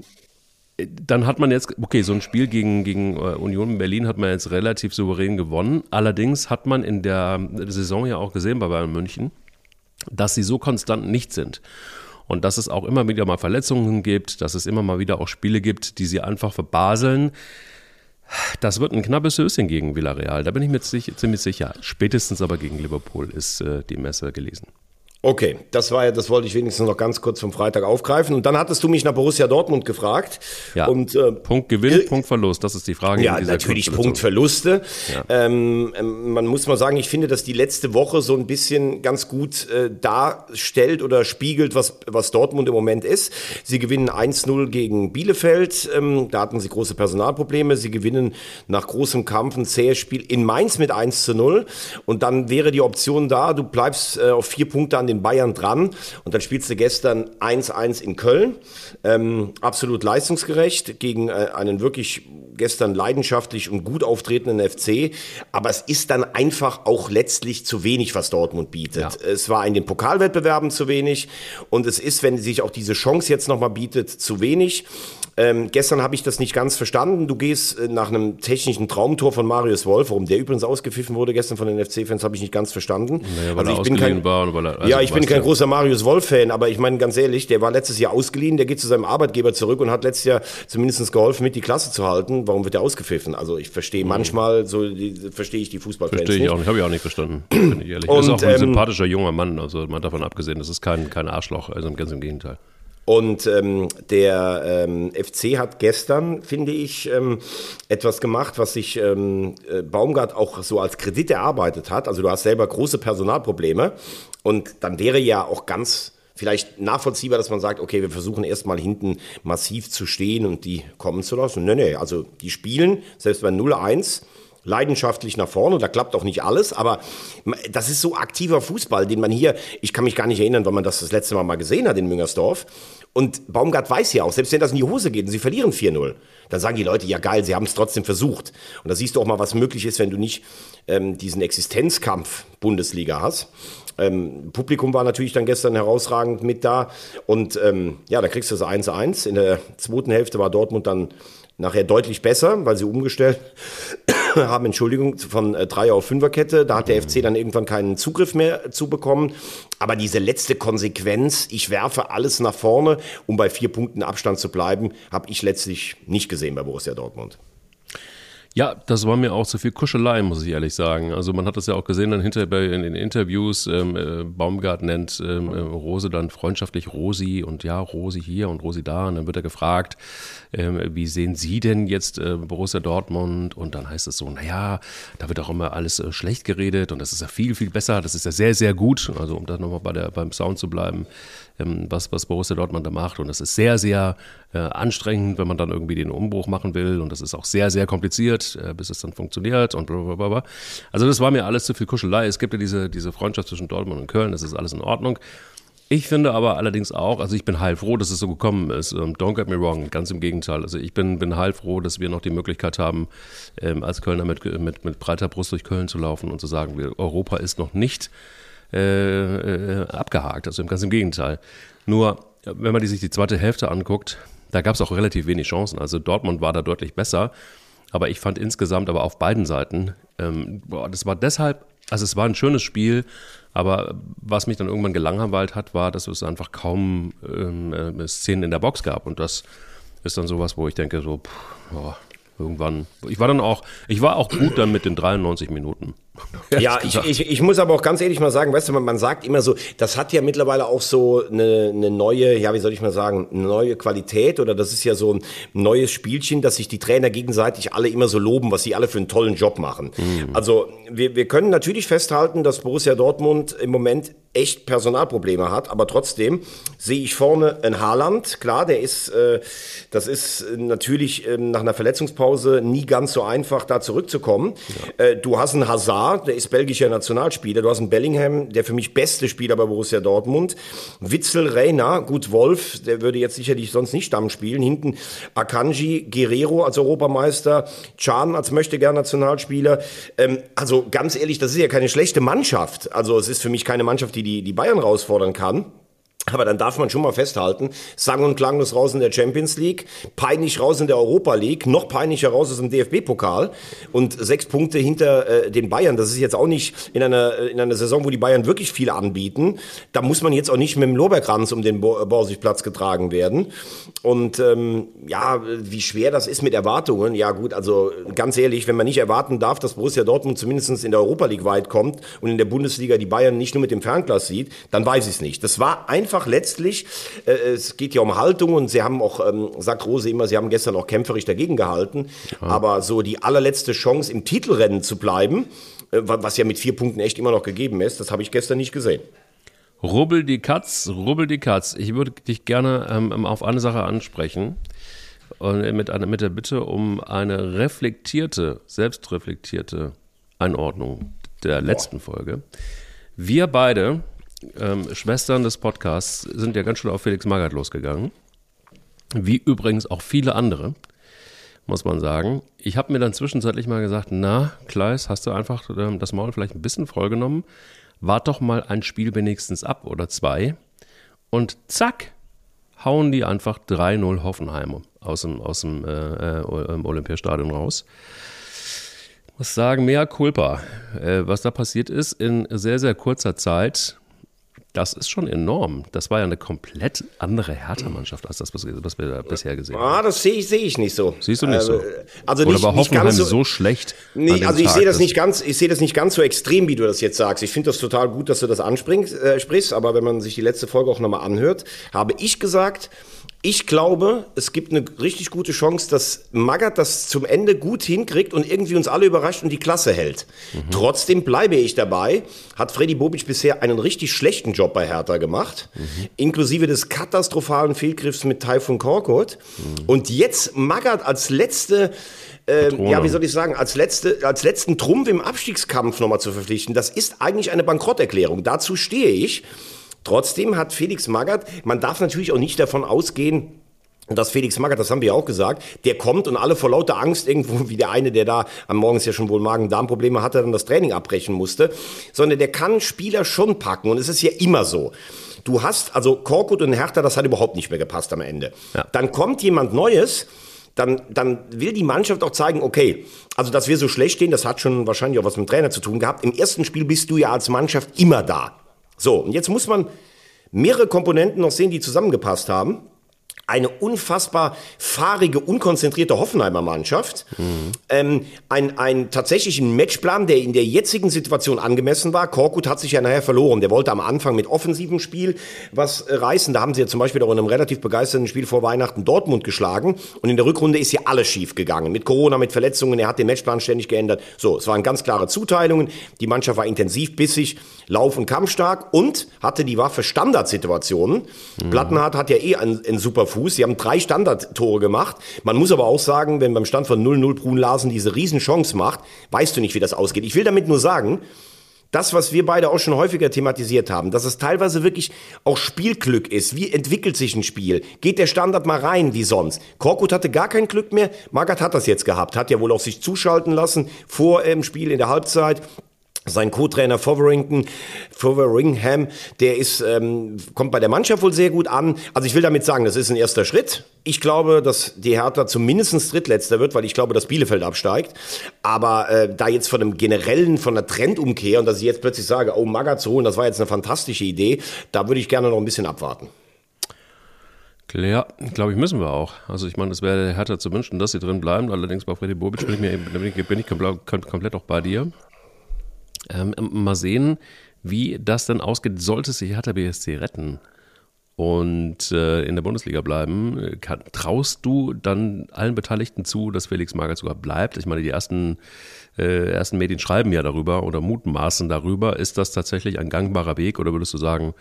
Speaker 1: dann hat man jetzt, okay, so ein Spiel gegen, gegen äh, Union Berlin hat man jetzt relativ souverän gewonnen. Allerdings hat man in der Saison ja auch gesehen bei Bayern München, dass sie so konstant nicht sind. Und dass es auch immer wieder mal Verletzungen gibt, dass es immer mal wieder auch Spiele gibt, die sie einfach verbaseln. Das wird ein knappes Höschen gegen Villarreal, da bin ich mir ziemlich sicher. Spätestens aber gegen Liverpool ist äh, die Messe gelesen.
Speaker 2: Okay, das war ja, das wollte ich wenigstens noch ganz kurz vom Freitag aufgreifen. Und dann hattest du mich nach Borussia Dortmund gefragt.
Speaker 1: Ja. Und, äh, Punkt Gewinn, äh, Punkt Verlust, das ist die Frage.
Speaker 2: Ja, natürlich Punkt Verluste. Ja. Ähm, ähm, man muss mal sagen, ich finde, dass die letzte Woche so ein bisschen ganz gut äh, darstellt oder spiegelt, was, was Dortmund im Moment ist. Sie gewinnen 1-0 gegen Bielefeld. Ähm, da hatten sie große Personalprobleme. Sie gewinnen nach großem Kampf ein zähes Spiel in Mainz mit 1 0. Und dann wäre die Option da, du bleibst äh, auf vier Punkte an den Bayern dran. Und dann spielst du gestern 1-1 in Köln. Ähm, absolut leistungsgerecht gegen äh, einen wirklich gestern leidenschaftlich und gut auftretenden FC. Aber es ist dann einfach auch letztlich zu wenig, was Dortmund bietet. Ja. Es war in den Pokalwettbewerben zu wenig. Und es ist, wenn sich auch diese Chance jetzt nochmal bietet, zu wenig. Ähm, gestern habe ich das nicht ganz verstanden. Du gehst äh, nach einem technischen Traumtor von Marius Wolf, warum der übrigens ausgepfiffen wurde gestern von den FC-Fans, habe ich nicht ganz verstanden.
Speaker 1: Naja, weil also ich bin kein, war, weil er,
Speaker 2: also ja, ich bin kein ja. großer Marius Wolf-Fan, aber ich meine ganz ehrlich, der war letztes Jahr ausgeliehen, der geht zu seinem Arbeitgeber zurück und hat letztes Jahr zumindest geholfen, mit die Klasse zu halten. Warum wird der ausgepfiffen? Also ich verstehe mhm. manchmal so, verstehe ich die Fußballfans
Speaker 1: Verstehe ich auch nicht, habe ich auch nicht verstanden, bin ich ehrlich. Und, ist auch ein ähm, sympathischer junger Mann, also mal davon abgesehen, das ist kein, kein Arschloch, also ganz im Gegenteil.
Speaker 2: Und ähm, der ähm, FC hat gestern, finde ich, ähm, etwas gemacht, was sich ähm, äh, Baumgart auch so als Kredit erarbeitet hat. Also du hast selber große Personalprobleme und dann wäre ja auch ganz vielleicht nachvollziehbar, dass man sagt, okay, wir versuchen erstmal hinten massiv zu stehen und die kommen zu lassen. Nee, nee, also die spielen, selbst bei 0-1, leidenschaftlich nach vorne. Da klappt auch nicht alles, aber das ist so aktiver Fußball, den man hier, ich kann mich gar nicht erinnern, wann man das das letzte Mal mal gesehen hat in Müngersdorf. Und Baumgart weiß ja auch, selbst wenn das in die Hose geht und sie verlieren 4-0, dann sagen die Leute, ja geil, sie haben es trotzdem versucht. Und da siehst du auch mal, was möglich ist, wenn du nicht ähm, diesen Existenzkampf Bundesliga hast. Ähm, Publikum war natürlich dann gestern herausragend mit da. Und ähm, ja, da kriegst du das 1-1. In der zweiten Hälfte war Dortmund dann nachher deutlich besser, weil sie umgestellt haben, Entschuldigung, von äh, Dreier auf Fünferkette. Da hat der FC dann irgendwann keinen Zugriff mehr zu bekommen. Aber diese letzte Konsequenz, ich werfe alles nach vorne, um bei vier Punkten Abstand zu bleiben, habe ich letztlich nicht gesehen bei Borussia Dortmund.
Speaker 1: Ja, das war mir auch zu viel Kuschelei, muss ich ehrlich sagen. Also man hat das ja auch gesehen dann hinterher bei, in den Interviews. Ähm, äh, Baumgart nennt ähm, äh, Rose dann freundschaftlich Rosi und ja, Rosi hier und Rosi da. Und dann wird er gefragt, ähm, wie sehen Sie denn jetzt äh, Borussia Dortmund? Und dann heißt es so, naja, da wird auch immer alles äh, schlecht geredet und das ist ja viel, viel besser. Das ist ja sehr, sehr gut. Also um da nochmal bei der, beim Sound zu bleiben. Ähm, was, was Borussia Dortmund da macht. Und das ist sehr, sehr äh, anstrengend, wenn man dann irgendwie den Umbruch machen will. Und das ist auch sehr, sehr kompliziert, äh, bis es dann funktioniert und blablabla. Also das war mir alles zu viel Kuschelei. Es gibt ja diese, diese Freundschaft zwischen Dortmund und Köln, das ist alles in Ordnung. Ich finde aber allerdings auch, also ich bin heilfroh, dass es so gekommen ist. Ähm, don't get me wrong, ganz im Gegenteil. Also ich bin, bin heilfroh, dass wir noch die Möglichkeit haben, ähm, als Kölner mit, mit, mit breiter Brust durch Köln zu laufen und zu sagen, Europa ist noch nicht äh, äh, abgehakt. Also ganz im Gegenteil. Nur, wenn man sich die zweite Hälfte anguckt, da gab es auch relativ wenig Chancen. Also Dortmund war da deutlich besser. Aber ich fand insgesamt aber auf beiden Seiten, ähm, boah, das war deshalb, also es war ein schönes Spiel, aber was mich dann irgendwann gelangweilt hat, war, dass es einfach kaum ähm, äh, Szenen in der Box gab. Und das ist dann sowas, wo ich denke, so, pff, oh, irgendwann. Ich war dann auch, ich war auch gut dann mit den 93 Minuten.
Speaker 2: Ja, ich, ich, ich muss aber auch ganz ehrlich mal sagen, weißt du, man, man sagt immer so, das hat ja mittlerweile auch so eine, eine neue, ja, wie soll ich mal sagen, eine neue Qualität oder das ist ja so ein neues Spielchen, dass sich die Trainer gegenseitig alle immer so loben, was sie alle für einen tollen Job machen. Mhm. Also wir, wir können natürlich festhalten, dass Borussia Dortmund im Moment echt Personalprobleme hat, aber trotzdem sehe ich vorne ein Haaland, klar, der ist, äh, das ist natürlich äh, nach einer Verletzungspause nie ganz so einfach, da zurückzukommen. Ja. Äh, du hast einen Hazard, der ist belgischer Nationalspieler, du hast einen Bellingham, der für mich beste Spieler bei Borussia Dortmund, Witzel, Reina, gut, Wolf, der würde jetzt sicherlich sonst nicht Stamm spielen, hinten Akanji, Guerrero als Europameister, Can als möchtegern Nationalspieler, ähm, also ganz ehrlich, das ist ja keine schlechte Mannschaft, also es ist für mich keine Mannschaft, die die, die Bayern herausfordern kann. Aber dann darf man schon mal festhalten, sang- und klanglos raus in der Champions League, peinlich raus in der Europa League, noch peinlicher raus aus dem DFB-Pokal und sechs Punkte hinter äh, den Bayern. Das ist jetzt auch nicht in einer, in einer Saison, wo die Bayern wirklich viel anbieten. Da muss man jetzt auch nicht mit dem Lorbeerkranz um den Bo Borsigplatz getragen werden. Und ähm, ja, wie schwer das ist mit Erwartungen. Ja gut, also ganz ehrlich, wenn man nicht erwarten darf, dass Borussia Dortmund zumindest in der Europa League weit kommt und in der Bundesliga die Bayern nicht nur mit dem Fernglas sieht, dann weiß ich es nicht. Das war einfach einfach letztlich, äh, es geht ja um Haltung und sie haben auch, ähm, sagt Rose immer, sie haben gestern auch kämpferisch dagegen gehalten, ja. aber so die allerletzte Chance im Titelrennen zu bleiben, äh, was ja mit vier Punkten echt immer noch gegeben ist, das habe ich gestern nicht gesehen.
Speaker 1: Rubbel die Katz, rubbel die Katz. Ich würde dich gerne ähm, auf eine Sache ansprechen und mit, einer, mit der Bitte um eine reflektierte, selbstreflektierte Einordnung der letzten Boah. Folge. Wir beide ähm, Schwestern des Podcasts sind ja ganz schön auf Felix Magath losgegangen. Wie übrigens auch viele andere, muss man sagen. Ich habe mir dann zwischenzeitlich mal gesagt, na, Kleis, hast du einfach ähm, das Maul vielleicht ein bisschen vollgenommen? Wart doch mal ein Spiel wenigstens ab oder zwei. Und zack, hauen die einfach 3-0 Hoffenheim aus dem, aus dem äh, äh, Olympiastadion raus. Ich muss sagen, mehr Culpa. Äh, was da passiert ist in sehr, sehr kurzer Zeit, das ist schon enorm. Das war ja eine komplett andere Hertha-Mannschaft als das, was, wir bisher gesehen haben.
Speaker 2: Ah, das sehe ich, seh ich nicht so.
Speaker 1: Siehst du nicht so?
Speaker 2: Also
Speaker 1: Oder war Hoffenheim so, so, schlecht?
Speaker 2: Nee, also ich sehe das nicht ganz, ich sehe das nicht ganz so extrem, wie du das jetzt sagst. Ich finde das total gut, dass du das ansprichst, äh, sprichst, aber wenn man sich die letzte Folge auch nochmal anhört, habe ich gesagt, ich glaube, es gibt eine richtig gute Chance, dass Magath das zum Ende gut hinkriegt und irgendwie uns alle überrascht und die Klasse hält. Mhm. Trotzdem bleibe ich dabei, hat Freddy Bobic bisher einen richtig schlechten Job bei Hertha gemacht, mhm. inklusive des katastrophalen Fehlgriffs mit Taifun Korkut. Mhm. Und jetzt Magath als letzte äh, ja, wie soll ich sagen, als, letzte, als letzten Trumpf im Abstiegskampf nochmal zu verpflichten, das ist eigentlich eine Bankrotterklärung. Dazu stehe ich. Trotzdem hat Felix Magath, man darf natürlich auch nicht davon ausgehen, dass Felix Magath, das haben wir ja auch gesagt, der kommt und alle vor lauter Angst irgendwo, wie der eine, der da am Morgens ja schon wohl Magen-Darm-Probleme hatte, dann das Training abbrechen musste, sondern der kann Spieler schon packen und es ist ja immer so. Du hast, also Korkut und Hertha, das hat überhaupt nicht mehr gepasst am Ende. Ja. Dann kommt jemand Neues, dann, dann will die Mannschaft auch zeigen, okay, also dass wir so schlecht stehen, das hat schon wahrscheinlich auch was mit dem Trainer zu tun gehabt. Im ersten Spiel bist du ja als Mannschaft immer da. So, und jetzt muss man mehrere Komponenten noch sehen, die zusammengepasst haben. eine unfassbar fahrige, unkonzentrierte Hoffenheimer Mannschaft. Mhm. Ähm, ein, ein tatsächlichen Matchplan, der in der jetzigen Situation angemessen war. Korkut hat sich ja nachher verloren. Der wollte am Anfang mit offensivem Spiel was äh, reißen. Da haben sie ja zum Beispiel auch in einem relativ begeisterten Spiel vor Weihnachten Dortmund geschlagen. Und in der Rückrunde ist ja alles schief gegangen. Mit Corona, mit Verletzungen. Er hat den Matchplan ständig geändert. So, es waren ganz klare Zuteilungen. Die Mannschaft war intensiv, bissig, lauf- und kampfstark und hatte die Waffe Standardsituationen. Mhm. Plattenhardt hat ja eh einen, einen super Fuß. Sie haben drei Standardtore gemacht. Man muss aber auch sagen, wenn beim Stand von 0-0 Brun Larsen diese Riesenchance macht, weißt du nicht, wie das ausgeht. Ich will damit nur sagen, das, was wir beide auch schon häufiger thematisiert haben, dass es teilweise wirklich auch Spielglück ist. Wie entwickelt sich ein Spiel? Geht der Standard mal rein wie sonst? Korkut hatte gar kein Glück mehr. Magath hat das jetzt gehabt, hat ja wohl auch sich zuschalten lassen vor dem Spiel in der Halbzeit. Sein Co-Trainer Fotherington, Fotheringham, der ist, ähm, kommt bei der Mannschaft wohl sehr gut an. Also ich will damit sagen, das ist ein erster Schritt. Ich glaube, dass die Hertha zumindest drittletzter wird, weil ich glaube, dass Bielefeld absteigt. Aber äh, da jetzt von einem generellen, von einer Trendumkehr und dass ich jetzt plötzlich sage, oh, Maga zu holen, das war jetzt eine fantastische Idee, da würde ich gerne noch ein bisschen abwarten.
Speaker 1: Ja, glaube ich, müssen wir auch. Also ich meine, es wäre Hertha zu wünschen, dass sie drin bleiben. Allerdings bei Freddy Bobic bin ich, mir, bin ich komplett auch bei dir. Ähm, mal sehen, wie das dann ausgeht. Sollte sich Hertha BSC retten und äh, in der Bundesliga bleiben, kann, traust du dann allen Beteiligten zu, dass Felix Magath sogar bleibt? Ich meine, die ersten, äh, ersten Medien schreiben ja darüber oder mutmaßen darüber. Ist das tatsächlich ein gangbarer Weg oder würdest du sagen,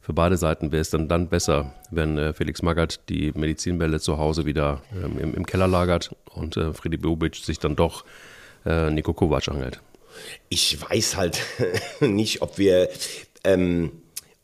Speaker 1: für beide Seiten wäre es dann, dann besser, wenn äh, Felix Magath die Medizinbälle zu Hause wieder ähm, im, im, Keller lagert und äh, Freddy Bobic sich dann doch äh, Nico Kovac anhält?
Speaker 2: Ich weiß halt nicht, ob wir, ähm,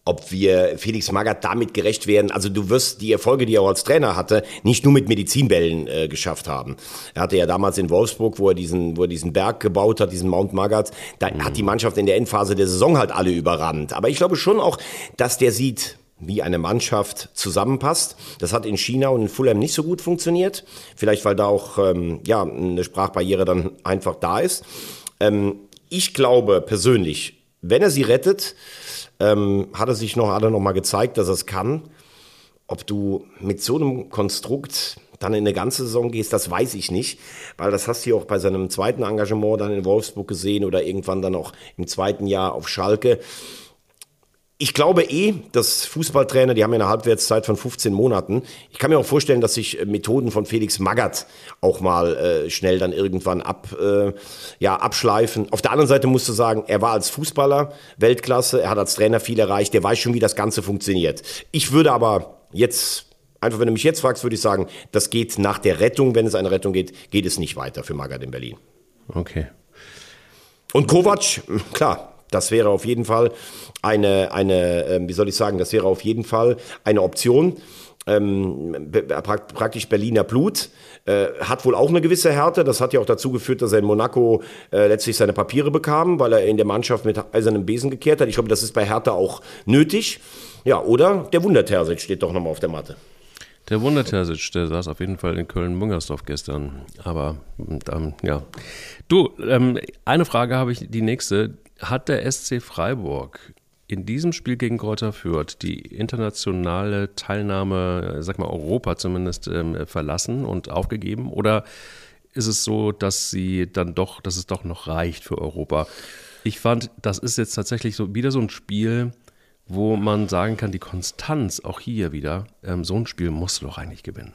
Speaker 2: ob wir Felix Magath damit gerecht werden. Also du wirst die Erfolge, die er auch als Trainer hatte, nicht nur mit Medizinbällen äh, geschafft haben. Er hatte ja damals in Wolfsburg, wo er diesen, wo er diesen Berg gebaut hat, diesen Mount Magath, da mhm. hat die Mannschaft in der Endphase der Saison halt alle überrannt. Aber ich glaube schon auch, dass der sieht, wie eine Mannschaft zusammenpasst. Das hat in China und in Fulham nicht so gut funktioniert. Vielleicht, weil da auch ähm, ja, eine Sprachbarriere dann einfach da ist. Ähm, ich glaube persönlich, wenn er sie rettet, ähm, hat er sich noch, hat er noch mal gezeigt, dass er es kann. Ob du mit so einem Konstrukt dann in eine ganze Saison gehst, das weiß ich nicht, weil das hast du ja auch bei seinem zweiten Engagement dann in Wolfsburg gesehen oder irgendwann dann auch im zweiten Jahr auf Schalke. Ich glaube eh, dass Fußballtrainer, die haben ja eine Halbwertszeit von 15 Monaten. Ich kann mir auch vorstellen, dass sich äh, Methoden von Felix Magath auch mal äh, schnell dann irgendwann ab, äh, ja, abschleifen. Auf der anderen Seite musst du sagen, er war als Fußballer Weltklasse, er hat als Trainer viel erreicht, der weiß schon, wie das Ganze funktioniert. Ich würde aber jetzt Einfach, wenn du mich jetzt fragst, würde ich sagen, das geht nach der Rettung, wenn es eine Rettung geht, geht es nicht weiter für Magath in Berlin.
Speaker 1: Okay.
Speaker 2: Und Kovac, klar, das wäre auf jeden Fall eine, eine äh, wie soll ich sagen, das wäre auf jeden Fall eine Option. Ähm, praktisch Berliner Blut, äh, hat wohl auch eine gewisse Härte. Das hat ja auch dazu geführt, dass er in Monaco äh, letztlich seine Papiere bekam, weil er in der Mannschaft mit eisernem Besen gekehrt hat. Ich glaube, das ist bei Hertha auch nötig. Ja, oder der Wundertersic steht doch nochmal auf der Matte.
Speaker 1: Der Wundertersic, der saß auf jeden Fall in Köln-Mungersdorf gestern. Aber ähm, ja. Du, ähm, eine Frage habe ich, die nächste hat der SC Freiburg in diesem Spiel gegen Kräuter Fürth die internationale Teilnahme, sag mal Europa zumindest, ähm, verlassen und aufgegeben? Oder ist es so, dass sie dann doch, dass es doch noch reicht für Europa? Ich fand, das ist jetzt tatsächlich so wieder so ein Spiel, wo man sagen kann, die Konstanz auch hier wieder, ähm, so ein Spiel musst du doch eigentlich gewinnen.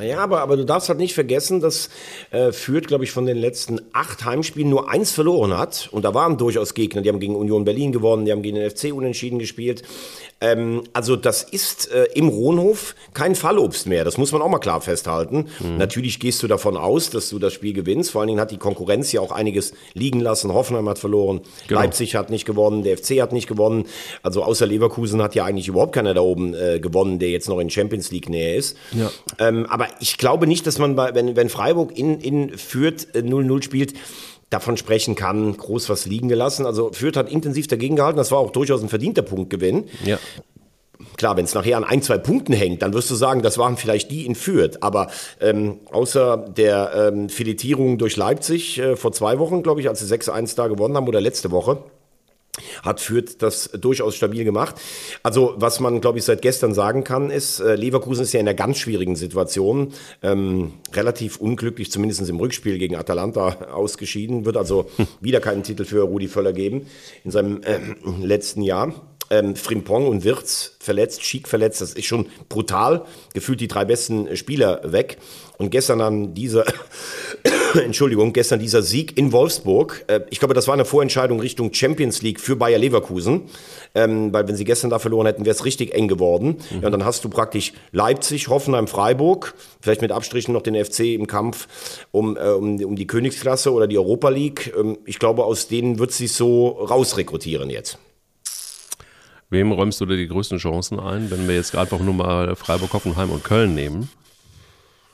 Speaker 2: Ja, aber, aber du darfst halt nicht vergessen, dass äh, Fürth, glaube ich, von den letzten acht Heimspielen nur eins verloren hat. Und da waren durchaus Gegner, die haben gegen Union Berlin gewonnen, die haben gegen den FC unentschieden gespielt. Ähm, also das ist äh, im Rohnhof kein Fallobst mehr. Das muss man auch mal klar festhalten. Mhm. Natürlich gehst du davon aus, dass du das Spiel gewinnst. Vor allen Dingen hat die Konkurrenz ja auch einiges liegen lassen. Hoffenheim hat verloren, genau. Leipzig hat nicht gewonnen, der FC hat nicht gewonnen. Also außer Leverkusen hat ja eigentlich überhaupt keiner da oben äh, gewonnen, der jetzt noch in Champions League näher ist. Ja. Ähm, aber ich glaube nicht, dass man bei, wenn, wenn Freiburg in, in Fürth 0-0 äh, spielt, davon sprechen kann, groß was liegen gelassen. Also Fürth hat intensiv dagegen gehalten. Das war auch durchaus ein verdienter Punktgewinn. Ja. Klar, wenn es nachher an ein, zwei Punkten hängt, dann wirst du sagen, das waren vielleicht die in Fürth. Aber ähm, außer der ähm, Filetierung durch Leipzig äh, vor zwei Wochen, glaube ich, als sie 6-1 da gewonnen haben oder letzte Woche, hat Fürth das durchaus stabil gemacht. Also was man, glaube ich, seit gestern sagen kann, ist, äh, Leverkusen ist ja in einer ganz schwierigen Situation, ähm, relativ unglücklich, zumindest im Rückspiel gegen Atalanta ausgeschieden, wird also wieder keinen Titel für Rudi Völler geben in seinem äh, letzten Jahr. Ähm, Frimpong und Wirtz verletzt, Schick verletzt, das ist schon brutal. Gefühlt die drei besten Spieler weg. Und gestern dann dieser, Entschuldigung, gestern dieser Sieg in Wolfsburg. Äh, ich glaube, das war eine Vorentscheidung Richtung Champions League für Bayer Leverkusen. Ähm, weil wenn sie gestern da verloren hätten, wäre es richtig eng geworden. Mhm. Ja, und dann hast du praktisch Leipzig, Hoffenheim, Freiburg, vielleicht mit Abstrichen noch den FC im Kampf um, äh, um, um die Königsklasse oder die Europa League. Ähm, ich glaube, aus denen wird sie so rausrekrutieren jetzt.
Speaker 1: Wem räumst du dir die größten Chancen ein, wenn wir jetzt einfach nur mal Freiburg, Hoffenheim und Köln nehmen?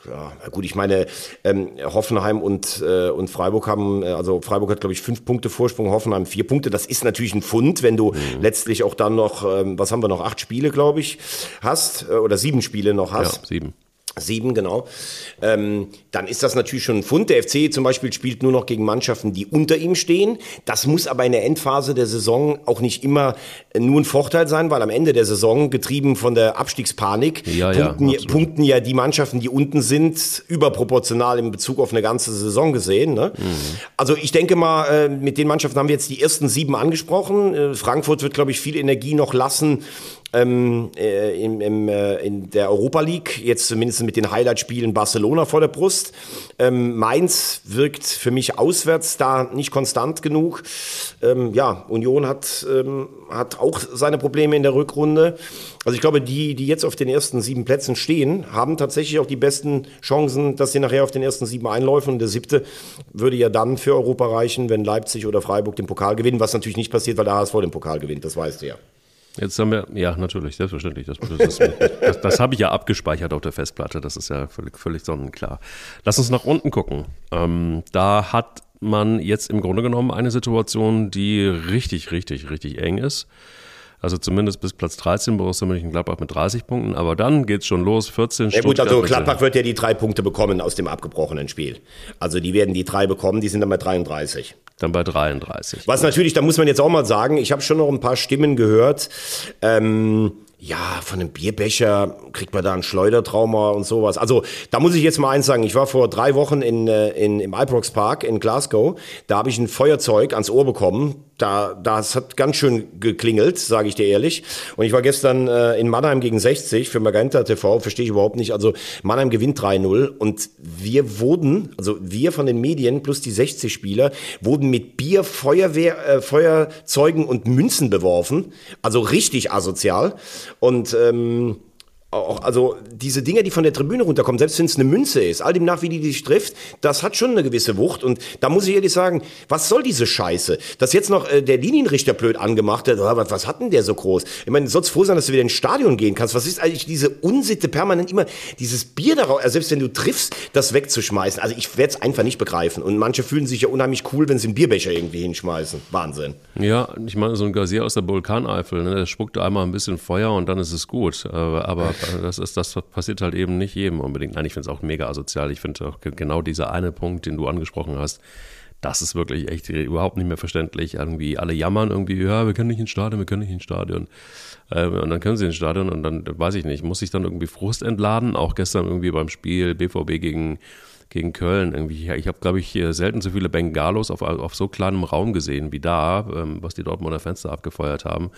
Speaker 2: Ja, gut, ich meine, ähm, Hoffenheim und, äh, und Freiburg haben, äh, also Freiburg hat, glaube ich, fünf Punkte Vorsprung, Hoffenheim vier Punkte. Das ist natürlich ein Fund, wenn du mhm. letztlich auch dann noch, ähm, was haben wir noch, acht Spiele, glaube ich, hast, äh, oder sieben Spiele noch hast.
Speaker 1: Ja, sieben.
Speaker 2: Sieben, genau. Ähm, dann ist das natürlich schon ein Fund. Der FC zum Beispiel spielt nur noch gegen Mannschaften, die unter ihm stehen. Das muss aber in der Endphase der Saison auch nicht immer nur ein Vorteil sein, weil am Ende der Saison, getrieben von der Abstiegspanik,
Speaker 1: ja,
Speaker 2: punkten,
Speaker 1: ja,
Speaker 2: punkten, ja die Mannschaften, die unten sind, überproportional in Bezug auf eine ganze Saison gesehen. Ne? Mhm. Also ich denke mal, äh, mit den Mannschaften haben wir jetzt die ersten sieben angesprochen. Äh, Frankfurt wird, glaube ich, viel Energie noch lassen, ähm, äh, im, im, äh, in der Europa League, jetzt zumindest mit den Highlight-Spielen Barcelona vor der Brust. Ähm, Mainz wirkt für mich auswärts da nicht konstant genug. Ähm, ja, Union hat, ähm, hat auch seine Probleme in der Rückrunde. Also ich glaube, die, die jetzt auf den ersten sieben Plätzen stehen, haben tatsächlich auch die besten Chancen, dass sie nachher auf den ersten sieben einläufen. Und der siebte würde ja dann für Europa reichen, wenn Leipzig oder Freiburg den Pokal gewinnen, was natürlich nicht passiert, weil der HSV den Pokal gewinnt, das weißt du ja.
Speaker 1: Jetzt haben wir, ja, natürlich, selbstverständlich. Das, das, das, das habe ich ja abgespeichert auf der Festplatte, das ist ja völlig, völlig sonnenklar. Lass uns nach unten gucken. Ähm, da hat man jetzt im Grunde genommen eine Situation, die richtig, richtig, richtig eng ist. Also zumindest bis Platz 13 Borussia Mönchengladbach mit 30 Punkten. Aber dann geht's schon los, 14
Speaker 2: Ja gut, also Gladbach wird ja die drei Punkte bekommen aus dem abgebrochenen Spiel. Also die werden die drei bekommen, die sind dann bei 33.
Speaker 1: Dann bei 33.
Speaker 2: Was natürlich, da muss man jetzt auch mal sagen, ich habe schon noch ein paar Stimmen gehört. Ähm, ja, von einem Bierbecher kriegt man da ein Schleudertrauma und sowas. Also da muss ich jetzt mal eins sagen. Ich war vor drei Wochen in, äh, in, im Ibrox Park in Glasgow. Da habe ich ein Feuerzeug ans Ohr bekommen. Da, das hat ganz schön geklingelt, sage ich dir ehrlich. Und ich war gestern äh, in Mannheim gegen 60 für Magenta TV, verstehe ich überhaupt nicht. Also Mannheim gewinnt 3-0 und wir wurden, also wir von den Medien plus die 60 Spieler, wurden mit Bier, Feuerwehr, äh, Feuerzeugen und Münzen beworfen. Also richtig asozial. Und ähm, auch, also diese Dinge, die von der Tribüne runterkommen, selbst wenn es eine Münze ist, all dem nach, wie die dich trifft, das hat schon eine gewisse Wucht. Und da muss ich ehrlich sagen, was soll diese Scheiße? Dass jetzt noch äh, der Linienrichter blöd angemacht hat, was, was hat denn der so groß? Ich meine, sollst froh sein, dass du wieder ins Stadion gehen kannst. Was ist eigentlich diese Unsitte, permanent immer dieses Bier darauf, also selbst wenn du triffst, das wegzuschmeißen? Also ich werde es einfach nicht begreifen. Und manche fühlen sich ja unheimlich cool, wenn sie einen Bierbecher irgendwie hinschmeißen. Wahnsinn.
Speaker 1: Ja, ich meine, so ein Gazier aus der Vulkaneifel, ne, der spuckt einmal ein bisschen Feuer und dann ist es gut. Aber, aber das ist, das passiert halt eben nicht jedem unbedingt. Nein, ich finde es auch mega asozial. Ich finde auch genau dieser eine Punkt, den du angesprochen hast, das ist wirklich echt überhaupt nicht mehr verständlich. Irgendwie alle jammern irgendwie, ja, wir können nicht ins Stadion, wir können nicht ins Stadion. Ähm, und dann können sie ins Stadion und dann, weiß ich nicht, muss ich dann irgendwie Frust entladen. Auch gestern irgendwie beim Spiel BVB gegen gegen Köln. Irgendwie, ich habe, glaube ich, selten so viele Bengalos auf, auf so kleinem Raum gesehen wie da, ähm, was die Dortmunder Fenster abgefeuert haben.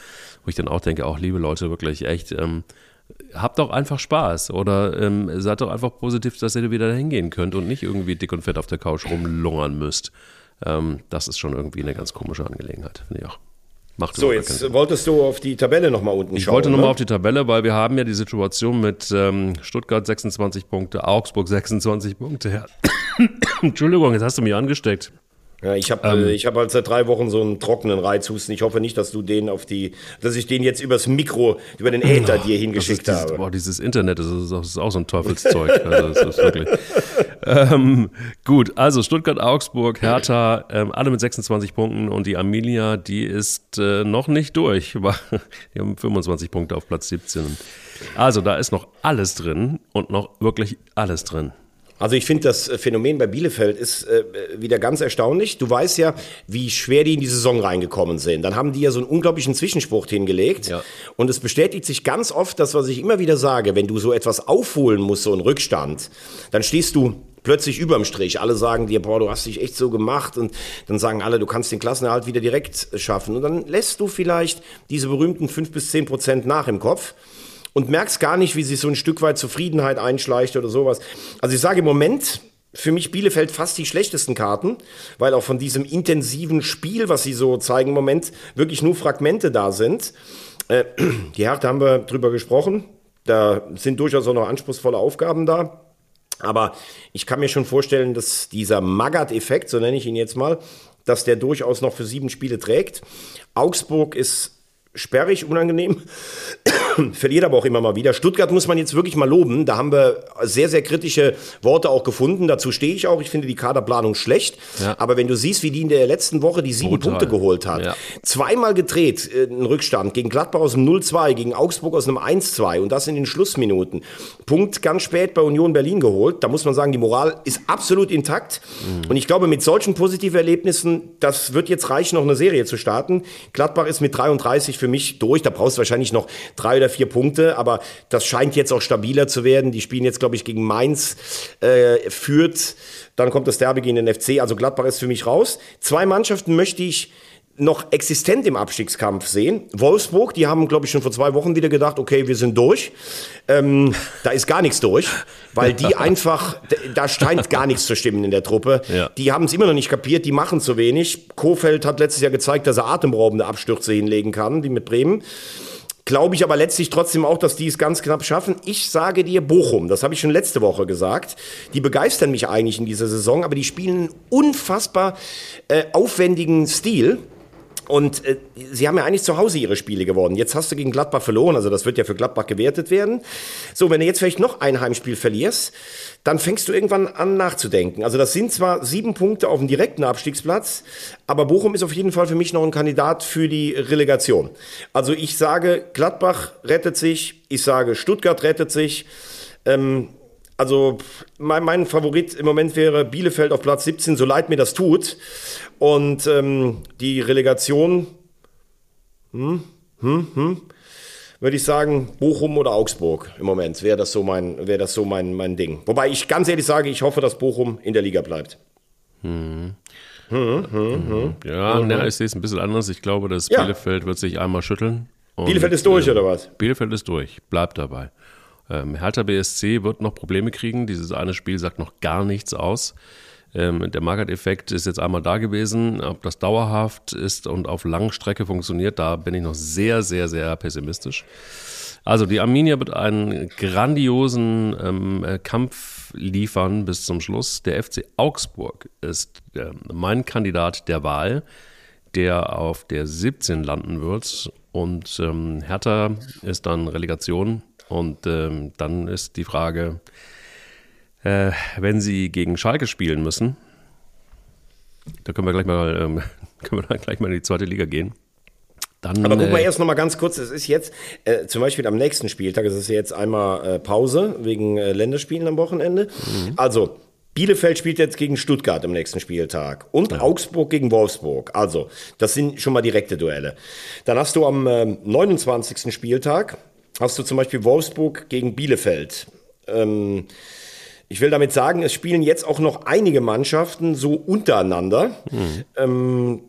Speaker 1: Wo ich dann auch denke, auch liebe Leute, wirklich echt, ähm, habt doch einfach Spaß oder ähm, seid doch einfach positiv, dass ihr wieder dahin gehen könnt und nicht irgendwie dick und fett auf der Couch rumlungern müsst. Ähm, das ist schon irgendwie eine ganz komische Angelegenheit, finde ich auch.
Speaker 2: Macht so, jetzt wolltest du auf die Tabelle nochmal unten
Speaker 1: ich
Speaker 2: schauen.
Speaker 1: Ich wollte nochmal auf die Tabelle, weil wir haben ja die Situation mit ähm, Stuttgart 26 Punkte, Augsburg 26 Punkte. Ja. Entschuldigung, jetzt hast du mich angesteckt.
Speaker 2: Ja, ich habe ähm, äh, ich hab halt seit drei Wochen so einen trockenen Reizhusten. Ich hoffe nicht, dass du den auf die, dass ich den jetzt übers Mikro, über den Äther oh, dir hingeschickt
Speaker 1: dieses,
Speaker 2: habe.
Speaker 1: Boah, dieses Internet, das ist, auch, das ist auch so ein Teufelszeug. also, das ist wirklich. ähm, gut, also Stuttgart, Augsburg, Hertha, ähm, alle mit 26 Punkten und die Amelia, die ist äh, noch nicht durch. Die haben 25 Punkte auf Platz 17. Also da ist noch alles drin und noch wirklich alles drin.
Speaker 2: Also ich finde, das Phänomen bei Bielefeld ist äh, wieder ganz erstaunlich. Du weißt ja, wie schwer die in die Saison reingekommen sind. Dann haben die ja so einen unglaublichen Zwischenspruch hingelegt. Ja. Und es bestätigt sich ganz oft das, was ich immer wieder sage. Wenn du so etwas aufholen musst, so einen Rückstand, dann stehst du plötzlich überm Strich. Alle sagen dir, boah, du hast dich echt so gemacht. Und dann sagen alle, du kannst den Klassenerhalt wieder direkt schaffen. Und dann lässt du vielleicht diese berühmten fünf bis zehn Prozent nach im Kopf und merkst gar nicht, wie sich so ein Stück weit Zufriedenheit einschleicht oder sowas. Also ich sage im Moment, für mich Bielefeld fast die schlechtesten Karten, weil auch von diesem intensiven Spiel, was sie so zeigen im Moment, wirklich nur Fragmente da sind. Äh, die Härte haben wir drüber gesprochen. Da sind durchaus auch noch anspruchsvolle Aufgaben da. Aber ich kann mir schon vorstellen, dass dieser Magath-Effekt, so nenne ich ihn jetzt mal, dass der durchaus noch für sieben Spiele trägt. Augsburg ist sperrig, unangenehm, verliert aber auch immer mal wieder. Stuttgart muss man jetzt wirklich mal loben. Da haben wir sehr, sehr kritische Worte auch gefunden. Dazu stehe ich auch. Ich finde die Kaderplanung schlecht. Ja. Aber wenn du siehst, wie die in der letzten Woche die sieben Brutal. Punkte geholt hat, ja. zweimal gedreht, äh, einen Rückstand, gegen Gladbach aus einem 0-2, gegen Augsburg aus einem 1-2 und das in den Schlussminuten. Punkt ganz spät bei Union Berlin geholt. Da muss man sagen, die Moral ist absolut intakt. Mhm. Und ich glaube, mit solchen positiven Erlebnissen, das wird jetzt reichen, noch eine Serie zu starten. Gladbach ist mit 33 für mich durch. Da brauchst du wahrscheinlich noch drei oder vier Punkte, aber das scheint jetzt auch stabiler zu werden. Die spielen jetzt, glaube ich, gegen Mainz, äh, führt. Dann kommt das Derby gegen den FC. Also Gladbach ist für mich raus. Zwei Mannschaften möchte ich noch existent im Abstiegskampf sehen. Wolfsburg, die haben, glaube ich, schon vor zwei Wochen wieder gedacht, okay, wir sind durch. Ähm, da ist gar nichts durch, weil die einfach, da scheint gar nichts zu stimmen in der Truppe. Ja. Die haben es immer noch nicht kapiert, die machen zu wenig. Kofeld hat letztes Jahr gezeigt, dass er atemberaubende Abstürze hinlegen kann, die mit Bremen. Glaube ich aber letztlich trotzdem auch, dass die es ganz knapp schaffen. Ich sage dir Bochum, das habe ich schon letzte Woche gesagt. Die begeistern mich eigentlich in dieser Saison, aber die spielen einen unfassbar äh, aufwendigen Stil. Und äh, sie haben ja eigentlich zu Hause ihre Spiele gewonnen. Jetzt hast du gegen Gladbach verloren, also das wird ja für Gladbach gewertet werden. So, wenn du jetzt vielleicht noch ein Heimspiel verlierst, dann fängst du irgendwann an nachzudenken. Also das sind zwar sieben Punkte auf dem direkten Abstiegsplatz, aber Bochum ist auf jeden Fall für mich noch ein Kandidat für die Relegation. Also ich sage, Gladbach rettet sich, ich sage, Stuttgart rettet sich. Ähm, also mein, mein, Favorit im Moment wäre Bielefeld auf Platz 17, so leid mir das tut. Und ähm, die Relegation, hm, hm, hm, würde ich sagen, Bochum oder Augsburg im Moment wäre das so mein, wäre das so mein, mein Ding. Wobei ich ganz ehrlich sage, ich hoffe, dass Bochum in der Liga bleibt.
Speaker 1: Hm. Hm, hm, hm. Ja, hm, na, ich sehe es ein bisschen anders. Ich glaube, dass ja. Bielefeld wird sich einmal schütteln.
Speaker 2: Bielefeld ist durch, äh, oder was?
Speaker 1: Bielefeld ist durch, bleibt dabei. Ähm, Hertha BSC wird noch Probleme kriegen. Dieses eine Spiel sagt noch gar nichts aus. Ähm, der Market-Effekt ist jetzt einmal da gewesen. Ob das dauerhaft ist und auf Langstrecke funktioniert, da bin ich noch sehr, sehr, sehr pessimistisch. Also die Arminia wird einen grandiosen ähm, äh, Kampf liefern bis zum Schluss. Der FC Augsburg ist äh, mein Kandidat der Wahl, der auf der 17 landen wird. Und ähm, Hertha ist dann Relegation und ähm, dann ist die Frage, äh, wenn sie gegen Schalke spielen müssen, da können wir gleich mal, ähm, können wir dann gleich mal in die zweite Liga gehen.
Speaker 2: Dann, Aber guck mal äh, erst noch mal ganz kurz, es ist jetzt äh, zum Beispiel am nächsten Spieltag, es ist jetzt einmal äh, Pause wegen äh, Länderspielen am Wochenende. Mhm. Also Bielefeld spielt jetzt gegen Stuttgart am nächsten Spieltag und ja. Augsburg gegen Wolfsburg. Also, das sind schon mal direkte Duelle. Dann hast du am äh, 29. Spieltag hast du zum Beispiel Wolfsburg gegen Bielefeld. Ähm, ich will damit sagen, es spielen jetzt auch noch einige Mannschaften so untereinander. Mhm. Ähm,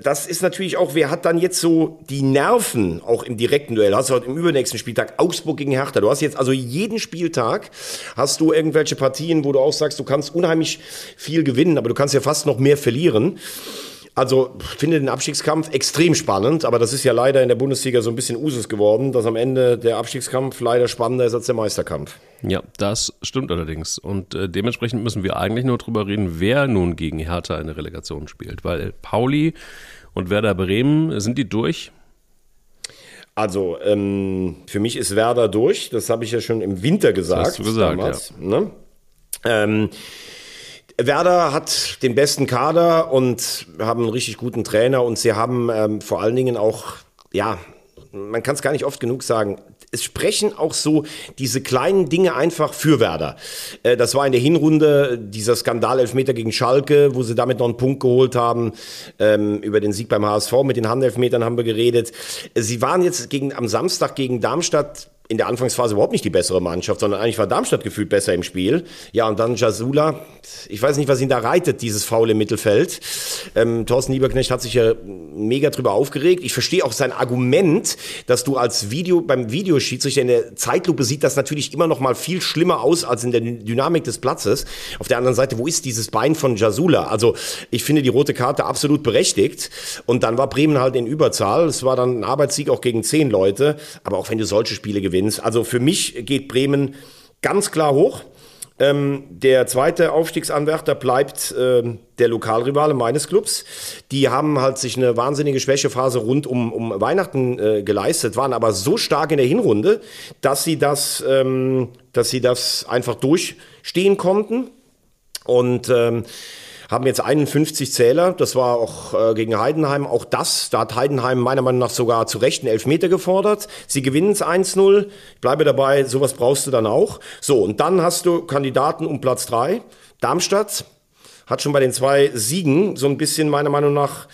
Speaker 2: das ist natürlich auch, wer hat dann jetzt so die Nerven auch im direkten Duell? Hast du heute im übernächsten Spieltag Augsburg gegen Hertha. Du hast jetzt also jeden Spieltag hast du irgendwelche Partien, wo du auch sagst, du kannst unheimlich viel gewinnen, aber du kannst ja fast noch mehr verlieren. Also finde den Abstiegskampf extrem spannend, aber das ist ja leider in der Bundesliga so ein bisschen Usus geworden, dass am Ende der Abstiegskampf leider spannender ist als der Meisterkampf.
Speaker 1: Ja, das stimmt allerdings. Und äh, dementsprechend müssen wir eigentlich nur drüber reden, wer nun gegen Hertha eine Relegation spielt. Weil Pauli und Werder Bremen, sind die durch?
Speaker 2: Also, ähm, für mich ist Werder durch. Das habe ich ja schon im Winter gesagt. Das hast
Speaker 1: du gesagt, damals, ja. Ne?
Speaker 2: Ähm, Werder hat den besten Kader und haben einen richtig guten Trainer und sie haben ähm, vor allen Dingen auch, ja, man kann es gar nicht oft genug sagen, es sprechen auch so diese kleinen Dinge einfach für Werder. Äh, das war in der Hinrunde dieser Skandal Elfmeter gegen Schalke, wo sie damit noch einen Punkt geholt haben. Ähm, über den Sieg beim HSV mit den Handelfmetern haben wir geredet. Sie waren jetzt gegen, am Samstag gegen Darmstadt in der Anfangsphase überhaupt nicht die bessere Mannschaft, sondern eigentlich war Darmstadt gefühlt besser im Spiel. Ja, und dann Jasula, ich weiß nicht, was ihn da reitet, dieses faule Mittelfeld. Ähm, Thorsten Lieberknecht hat sich ja mega drüber aufgeregt. Ich verstehe auch sein Argument, dass du als Video, beim Videoschiedsrichter in der Zeitlupe sieht das natürlich immer noch mal viel schlimmer aus als in der Dynamik des Platzes. Auf der anderen Seite, wo ist dieses Bein von Jasula? Also, ich finde die rote Karte absolut berechtigt. Und dann war Bremen halt in Überzahl. Es war dann ein Arbeitssieg auch gegen zehn Leute. Aber auch wenn du solche Spiele gewinnst, gewinnst. Also für mich geht Bremen ganz klar hoch. Ähm, der zweite Aufstiegsanwärter bleibt ähm, der Lokalrivale meines Clubs. Die haben halt sich eine wahnsinnige Schwächephase rund um, um Weihnachten äh, geleistet, waren aber so stark in der Hinrunde, dass sie das, ähm, dass sie das einfach durchstehen konnten. Und ähm, haben jetzt 51 Zähler. Das war auch äh, gegen Heidenheim. Auch das, da hat Heidenheim meiner Meinung nach sogar zu Recht einen Elfmeter gefordert. Sie gewinnen es 1-0. Bleibe dabei, sowas brauchst du dann auch. So, und dann hast du Kandidaten um Platz 3. Darmstadt hat schon bei den zwei Siegen so ein bisschen meiner Meinung nach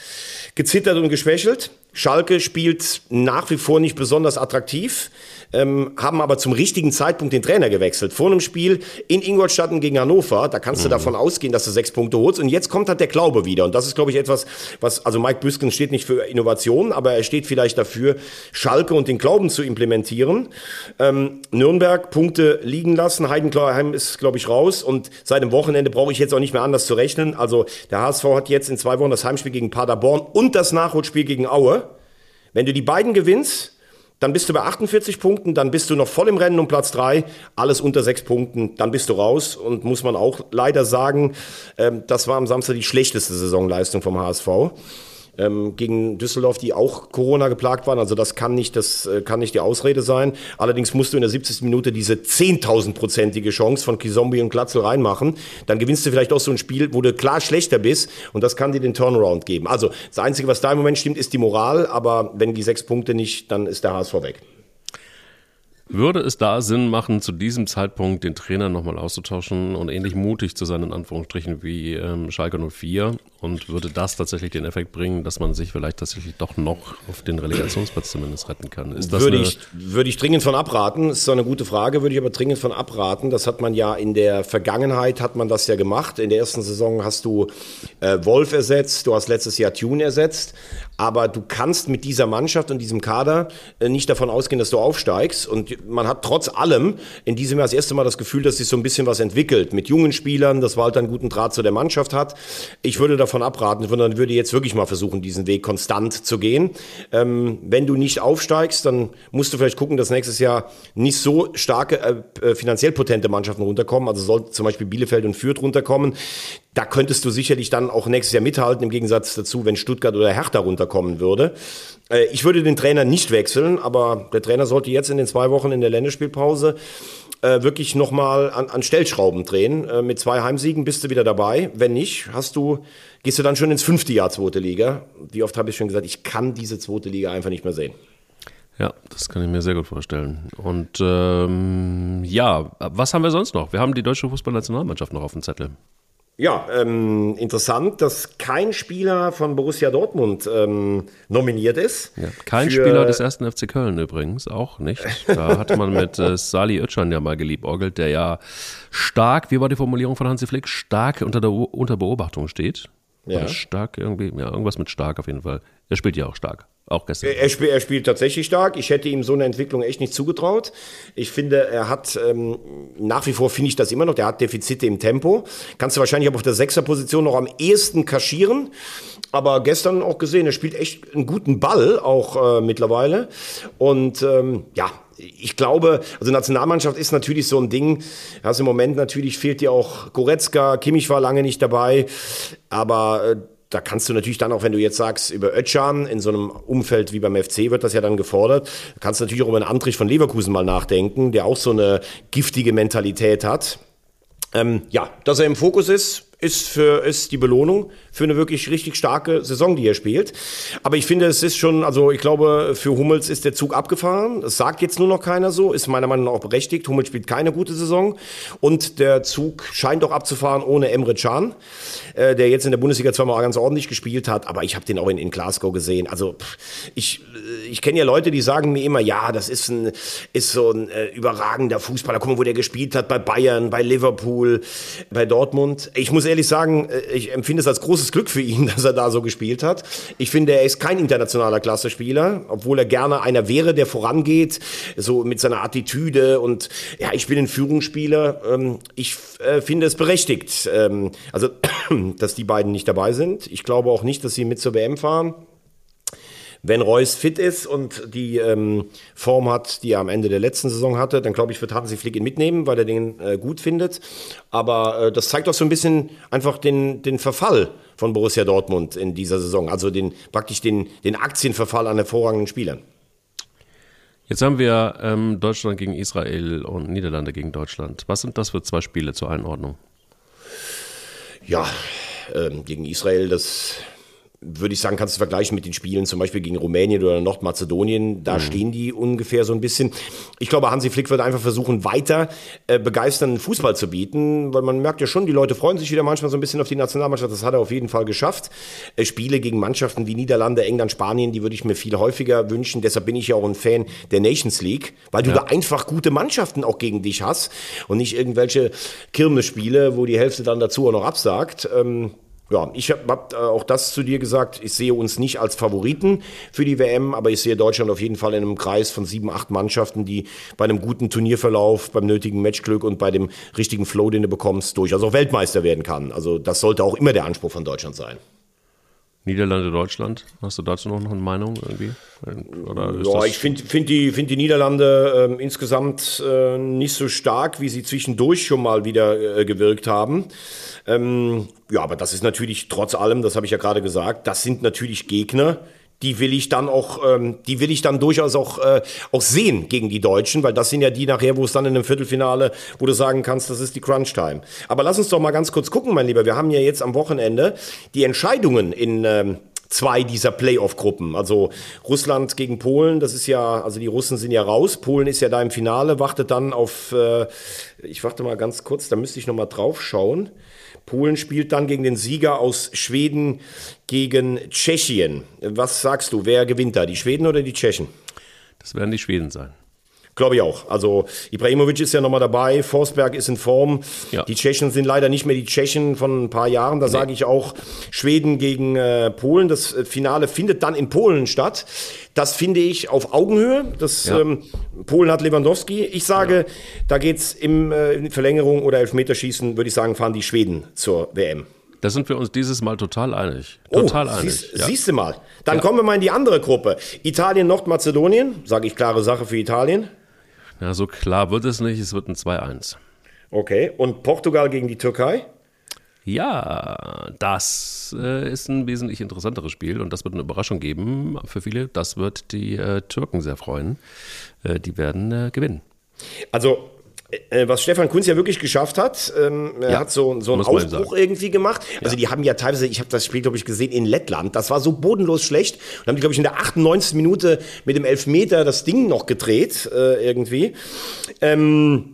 Speaker 2: gezittert und geschwächelt. Schalke spielt nach wie vor nicht besonders attraktiv ähm, haben aber zum richtigen Zeitpunkt den Trainer gewechselt. Vor einem Spiel in Ingolstadt gegen Hannover, da kannst du mhm. davon ausgehen, dass du sechs Punkte holst. Und jetzt kommt halt der Glaube wieder. Und das ist, glaube ich, etwas, was, also Mike Büsken steht nicht für Innovation, aber er steht vielleicht dafür, Schalke und den Glauben zu implementieren. Ähm, Nürnberg Punkte liegen lassen. Heidenheim ist, glaube ich, raus. Und seit dem Wochenende brauche ich jetzt auch nicht mehr anders zu rechnen. Also der HSV hat jetzt in zwei Wochen das Heimspiel gegen Paderborn und das Nachholspiel gegen Aue. Wenn du die beiden gewinnst, dann bist du bei 48 Punkten, dann bist du noch voll im Rennen um Platz 3, alles unter 6 Punkten, dann bist du raus. Und muss man auch leider sagen, ähm, das war am Samstag die schlechteste Saisonleistung vom HSV ähm, gegen Düsseldorf, die auch Corona geplagt waren. Also das kann nicht, das äh, kann nicht die Ausrede sein. Allerdings musst du in der 70. Minute diese 10.000-prozentige Chance von Kizombi und Glatzel reinmachen. Dann gewinnst du vielleicht auch so ein Spiel, wo du klar schlechter bist und das kann dir den Turnaround geben. Also das Einzige, was da im Moment stimmt, ist die Moral, aber wenn die sechs Punkte nicht, dann ist der HSV weg.
Speaker 1: Würde es da Sinn machen, zu diesem Zeitpunkt den Trainer nochmal auszutauschen und ähnlich mutig zu sein, in Anführungsstrichen, wie ähm, Schalke 04? Und würde das tatsächlich den Effekt bringen, dass man sich vielleicht tatsächlich doch noch auf den Relegationsplatz zumindest retten kann?
Speaker 2: Ist das würde, ich, würde ich dringend von abraten. Das ist so eine gute Frage, würde ich aber dringend von abraten. Das hat man ja in der Vergangenheit, hat man das ja gemacht. In der ersten Saison hast du äh, Wolf ersetzt, du hast letztes Jahr Tune ersetzt. Aber du kannst mit dieser Mannschaft und diesem Kader äh, nicht davon ausgehen, dass du aufsteigst. Und man hat trotz allem in diesem Jahr das erste Mal das Gefühl, dass sich so ein bisschen was entwickelt. Mit jungen Spielern, dass Walter einen guten Draht zu der Mannschaft hat. Ich würde davon abraten, sondern würde jetzt wirklich mal versuchen, diesen Weg konstant zu gehen. Ähm, wenn du nicht aufsteigst, dann musst du vielleicht gucken, dass nächstes Jahr nicht so starke, äh, äh finanziell potente Mannschaften runterkommen. Also soll zum Beispiel Bielefeld und Fürth runterkommen. Da könntest du sicherlich dann auch nächstes Jahr mithalten, im Gegensatz dazu, wenn Stuttgart oder Hertha runterkommen würde. Äh, ich würde den Trainer nicht wechseln, aber der Trainer sollte jetzt in den zwei Wochen in der Länderspielpause äh, wirklich nochmal an, an Stellschrauben drehen. Äh, mit zwei Heimsiegen bist du wieder dabei. Wenn nicht, hast du, gehst du dann schon ins fünfte Jahr zweite Liga. Wie oft habe ich schon gesagt, ich kann diese zweite Liga einfach nicht mehr sehen.
Speaker 1: Ja, das kann ich mir sehr gut vorstellen. Und ähm, ja, was haben wir sonst noch? Wir haben die deutsche Fußballnationalmannschaft noch auf dem Zettel.
Speaker 2: Ja, ähm, interessant, dass kein Spieler von Borussia Dortmund ähm, nominiert ist.
Speaker 1: Ja, kein Spieler des ersten FC Köln übrigens, auch nicht. Da hat man mit äh, Sali Özcan ja mal geliebäugelt, der ja stark, wie war die Formulierung von Hansi Flick, stark unter, der, unter Beobachtung steht. Ja. Oder stark irgendwie, ja, irgendwas mit stark auf jeden Fall. Er spielt ja auch stark. Auch gestern.
Speaker 2: Er, er, spielt tatsächlich stark. Ich hätte ihm so eine Entwicklung echt nicht zugetraut. Ich finde, er hat, ähm, nach wie vor finde ich das immer noch, der hat Defizite im Tempo. Kannst du wahrscheinlich aber auf der Sechserposition noch am ehesten kaschieren. Aber gestern auch gesehen, er spielt echt einen guten Ball auch äh, mittlerweile. Und ähm, ja, ich glaube, also Nationalmannschaft ist natürlich so ein Ding. Also im Moment natürlich fehlt dir auch Goretzka, Kimmich war lange nicht dabei, aber äh, da kannst du natürlich dann auch, wenn du jetzt sagst, über Ötchan in so einem Umfeld wie beim FC wird das ja dann gefordert, kannst du natürlich auch über einen Antrich von Leverkusen mal nachdenken, der auch so eine giftige Mentalität hat. Ähm, ja, dass er im Fokus ist, ist, für, ist die Belohnung für eine wirklich richtig starke Saison, die er spielt. Aber ich finde, es ist schon, also ich glaube, für Hummels ist der Zug abgefahren. Das sagt jetzt nur noch keiner so, ist meiner Meinung nach auch berechtigt. Hummels spielt keine gute Saison und der Zug scheint auch abzufahren ohne Emre Can, äh, der jetzt in der Bundesliga zweimal ganz ordentlich gespielt hat, aber ich habe den auch in, in Glasgow gesehen. Also ich, ich kenne ja Leute, die sagen mir immer, ja, das ist, ein, ist so ein äh, überragender Fußballer. Guck mal, wo der gespielt hat, bei Bayern, bei Liverpool, bei Dortmund. Ich muss ehrlich sagen, äh, ich empfinde es als großes Glück für ihn, dass er da so gespielt hat. Ich finde, er ist kein internationaler Klasse-Spieler, obwohl er gerne einer wäre, der vorangeht, so mit seiner Attitüde und ja, ich bin ein Führungsspieler. Ähm, ich äh, finde es berechtigt, ähm, also dass die beiden nicht dabei sind. Ich glaube auch nicht, dass sie mit zur WM fahren. Wenn Reus fit ist und die ähm, Form hat, die er am Ende der letzten Saison hatte, dann glaube ich, wird Hansi Flick ihn mitnehmen, weil er den äh, gut findet. Aber äh, das zeigt auch so ein bisschen einfach den, den Verfall von Borussia Dortmund in dieser Saison. Also den, praktisch den, den Aktienverfall an hervorragenden Spielern.
Speaker 1: Jetzt haben wir ähm, Deutschland gegen Israel und Niederlande gegen Deutschland. Was sind das für zwei Spiele zur Einordnung?
Speaker 2: Ja, ähm, gegen Israel, das würde ich sagen, kannst du vergleichen mit den Spielen zum Beispiel gegen Rumänien oder Nordmazedonien. Da mhm. stehen die ungefähr so ein bisschen. Ich glaube, Hansi Flick wird einfach versuchen, weiter äh, begeisternden Fußball zu bieten, weil man merkt ja schon, die Leute freuen sich wieder manchmal so ein bisschen auf die Nationalmannschaft. Das hat er auf jeden Fall geschafft. Äh, Spiele gegen Mannschaften wie Niederlande, England, Spanien, die würde ich mir viel häufiger wünschen. Deshalb bin ich ja auch ein Fan der Nations League, weil du ja. da einfach gute Mannschaften auch gegen dich hast und nicht irgendwelche Kirmesspiele, wo die Hälfte dann dazu auch noch absagt. Ähm, ja, ich habe hab äh, auch das zu dir gesagt. Ich sehe uns nicht als Favoriten für die WM, aber ich sehe Deutschland auf jeden Fall in einem Kreis von sieben, acht Mannschaften, die bei einem guten Turnierverlauf, beim nötigen Matchglück und bei dem richtigen Flow, den du bekommst, durchaus auch Weltmeister werden kann. Also das sollte auch immer der Anspruch von Deutschland sein.
Speaker 1: Niederlande, Deutschland. Hast du dazu noch eine Meinung irgendwie?
Speaker 2: ja, ich finde find die, find die Niederlande äh, insgesamt äh, nicht so stark, wie sie zwischendurch schon mal wieder äh, gewirkt haben. Ähm, ja, aber das ist natürlich trotz allem, das habe ich ja gerade gesagt, das sind natürlich Gegner, die will ich dann auch, ähm, die will ich dann durchaus auch, äh, auch sehen gegen die Deutschen, weil das sind ja die nachher, wo es dann in einem Viertelfinale, wo du sagen kannst, das ist die Crunch-Time. Aber lass uns doch mal ganz kurz gucken, mein Lieber. Wir haben ja jetzt am Wochenende die Entscheidungen in ähm, zwei dieser Playoff-Gruppen. Also Russland gegen Polen, das ist ja, also die Russen sind ja raus, Polen ist ja da im Finale, wartet dann auf, äh, ich warte mal ganz kurz, da müsste ich noch mal drauf schauen. Polen spielt dann gegen den Sieger aus Schweden gegen Tschechien. Was sagst du, wer gewinnt da, die Schweden oder die Tschechen?
Speaker 1: Das werden die Schweden sein.
Speaker 2: Glaube ich auch. Also Ibrahimovic ist ja nochmal dabei, Forsberg ist in Form. Ja. Die Tschechen sind leider nicht mehr die Tschechen von ein paar Jahren. Da nee. sage ich auch Schweden gegen äh, Polen. Das äh, Finale findet dann in Polen statt. Das finde ich auf Augenhöhe. Das, ja. ähm, Polen hat Lewandowski. Ich sage, ja. da geht's im äh, Verlängerung oder Elfmeterschießen, würde ich sagen, fahren die Schweden zur WM.
Speaker 1: Da sind wir uns dieses Mal total einig. Total
Speaker 2: oh, einig. Siehst, ja. siehst du mal. Dann kommen wir mal in die andere Gruppe. Italien, Nordmazedonien. Sage ich klare Sache für Italien.
Speaker 1: Ja, so klar wird es nicht. Es wird ein 2-1.
Speaker 2: Okay. Und Portugal gegen die Türkei?
Speaker 1: Ja, das äh, ist ein wesentlich interessanteres Spiel und das wird eine Überraschung geben für viele. Das wird die äh, Türken sehr freuen. Äh, die werden gewinnen.
Speaker 2: Also was Stefan Kunz ja wirklich geschafft hat, ähm, er ja, hat so, so einen Ausbruch irgendwie gemacht. Also ja. die haben ja teilweise, ich habe das Spiel, glaube ich, gesehen in Lettland, das war so bodenlos schlecht. Und haben die, glaube ich, in der 98. Minute mit dem Elfmeter das Ding noch gedreht, äh, irgendwie. Ähm,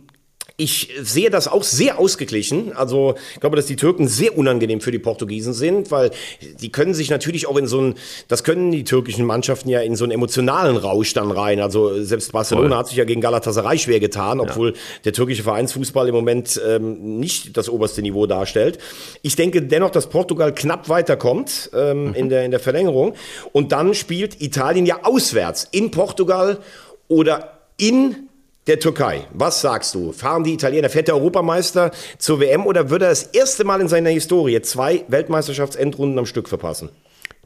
Speaker 2: ich sehe das auch sehr ausgeglichen. Also ich glaube, dass die Türken sehr unangenehm für die Portugiesen sind, weil die können sich natürlich auch in so einen, das können die türkischen Mannschaften ja in so einen emotionalen Rausch dann rein. Also selbst Barcelona Voll. hat sich ja gegen Galatasaray schwer getan, obwohl ja. der türkische Vereinsfußball im Moment ähm, nicht das oberste Niveau darstellt. Ich denke dennoch, dass Portugal knapp weiterkommt ähm, mhm. in, der, in der Verlängerung. Und dann spielt Italien ja auswärts in Portugal oder in der Türkei. Was sagst du? Fahren die Italiener, fährt der Europameister zur WM oder würde er das erste Mal in seiner Historie zwei Weltmeisterschaftsendrunden am Stück verpassen?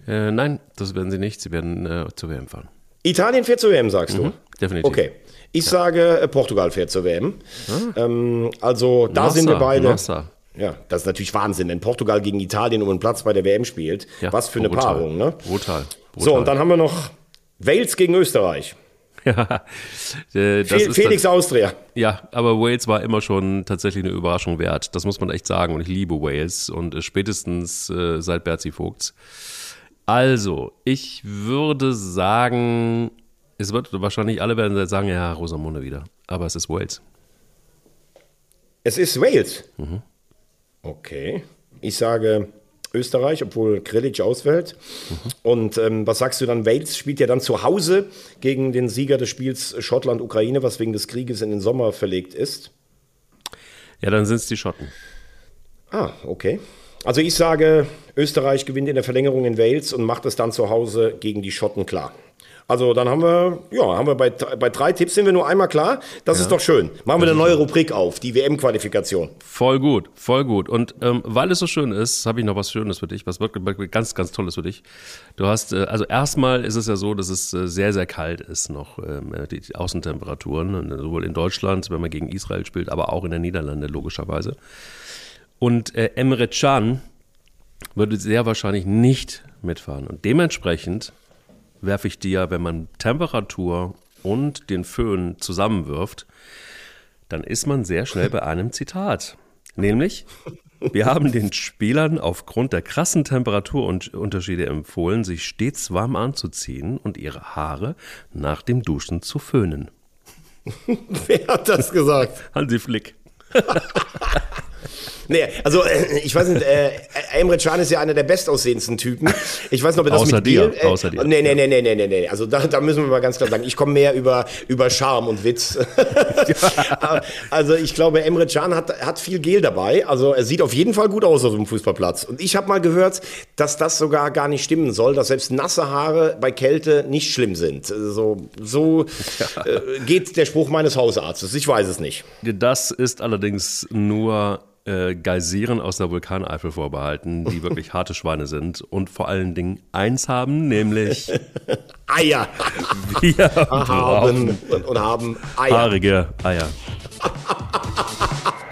Speaker 1: Äh, nein, das werden sie nicht. Sie werden äh, zur WM fahren.
Speaker 2: Italien fährt zur WM, sagst du? Mhm,
Speaker 1: definitiv.
Speaker 2: Okay. Ich ja. sage, äh, Portugal fährt zur WM. Ah. Ähm, also da Nossa, sind wir beide. Nossa. Ja, das ist natürlich Wahnsinn, wenn Portugal gegen Italien um einen Platz bei der WM spielt. Ja, Was für eine brutal. Paarung, ne?
Speaker 1: Brutal. brutal.
Speaker 2: So, und dann haben wir noch Wales gegen Österreich.
Speaker 1: Ja, äh, das
Speaker 2: Fe
Speaker 1: ist
Speaker 2: Felix Austria.
Speaker 1: Ja, aber Wales war immer schon tatsächlich eine Überraschung wert. Das muss man echt sagen. Und ich liebe Wales und äh, spätestens äh, seit Berzi Vogts. Also, ich würde sagen, es wird wahrscheinlich alle werden sagen, ja, Rosamunde wieder. Aber es ist Wales.
Speaker 2: Es ist Wales. Okay. Ich sage Österreich, obwohl Grilic ausfällt. Und ähm, was sagst du dann? Wales spielt ja dann zu Hause gegen den Sieger des Spiels Schottland-Ukraine, was wegen des Krieges in den Sommer verlegt ist.
Speaker 1: Ja, dann sind es die Schotten.
Speaker 2: Ah, okay. Also ich sage, Österreich gewinnt in der Verlängerung in Wales und macht es dann zu Hause gegen die Schotten klar. Also dann haben wir, ja, haben wir bei, bei drei Tipps sind wir nur einmal klar. Das ist doch schön. Machen wir eine neue Rubrik auf, die WM-Qualifikation.
Speaker 1: Voll gut, voll gut. Und ähm, weil es so schön ist, habe ich noch was Schönes für dich, was wirklich, wirklich ganz, ganz Tolles für dich. Du hast, äh, also erstmal ist es ja so, dass es äh, sehr, sehr kalt ist noch, ähm, die, die Außentemperaturen, und sowohl in Deutschland, wenn man gegen Israel spielt, aber auch in den Niederlanden logischerweise. Und äh, Emre Can würde sehr wahrscheinlich nicht mitfahren. Und dementsprechend werfe ich dir, wenn man Temperatur und den Föhn zusammenwirft, dann ist man sehr schnell bei einem Zitat. Nämlich, wir haben den Spielern aufgrund der krassen Temperaturunterschiede empfohlen, sich stets warm anzuziehen und ihre Haare nach dem Duschen zu föhnen.
Speaker 2: Wer hat das gesagt?
Speaker 1: Hansi Flick.
Speaker 2: Nee, also äh, ich weiß nicht, äh, Emre Can ist ja einer der bestaussehendsten Typen. Ich weiß nicht, ob das
Speaker 1: Außer
Speaker 2: mit
Speaker 1: dir,
Speaker 2: Gel, äh,
Speaker 1: außer dir.
Speaker 2: Nee, nee, nee, nee, nee, nee. Also da, da müssen wir mal ganz klar sagen, ich komme mehr über, über Charme und Witz. also ich glaube, Emre Can hat, hat viel Gel dabei. Also er sieht auf jeden Fall gut aus auf dem Fußballplatz. Und ich habe mal gehört, dass das sogar gar nicht stimmen soll, dass selbst nasse Haare bei Kälte nicht schlimm sind. So, so äh, geht der Spruch meines Hausarztes. Ich weiß es nicht.
Speaker 1: Das ist allerdings nur äh, Geysiren aus der Vulkaneifel vorbehalten, die wirklich harte Schweine sind und vor allen Dingen eins haben, nämlich
Speaker 2: Eier
Speaker 1: wir
Speaker 2: haben und, und haben Eier.
Speaker 1: haarige Eier.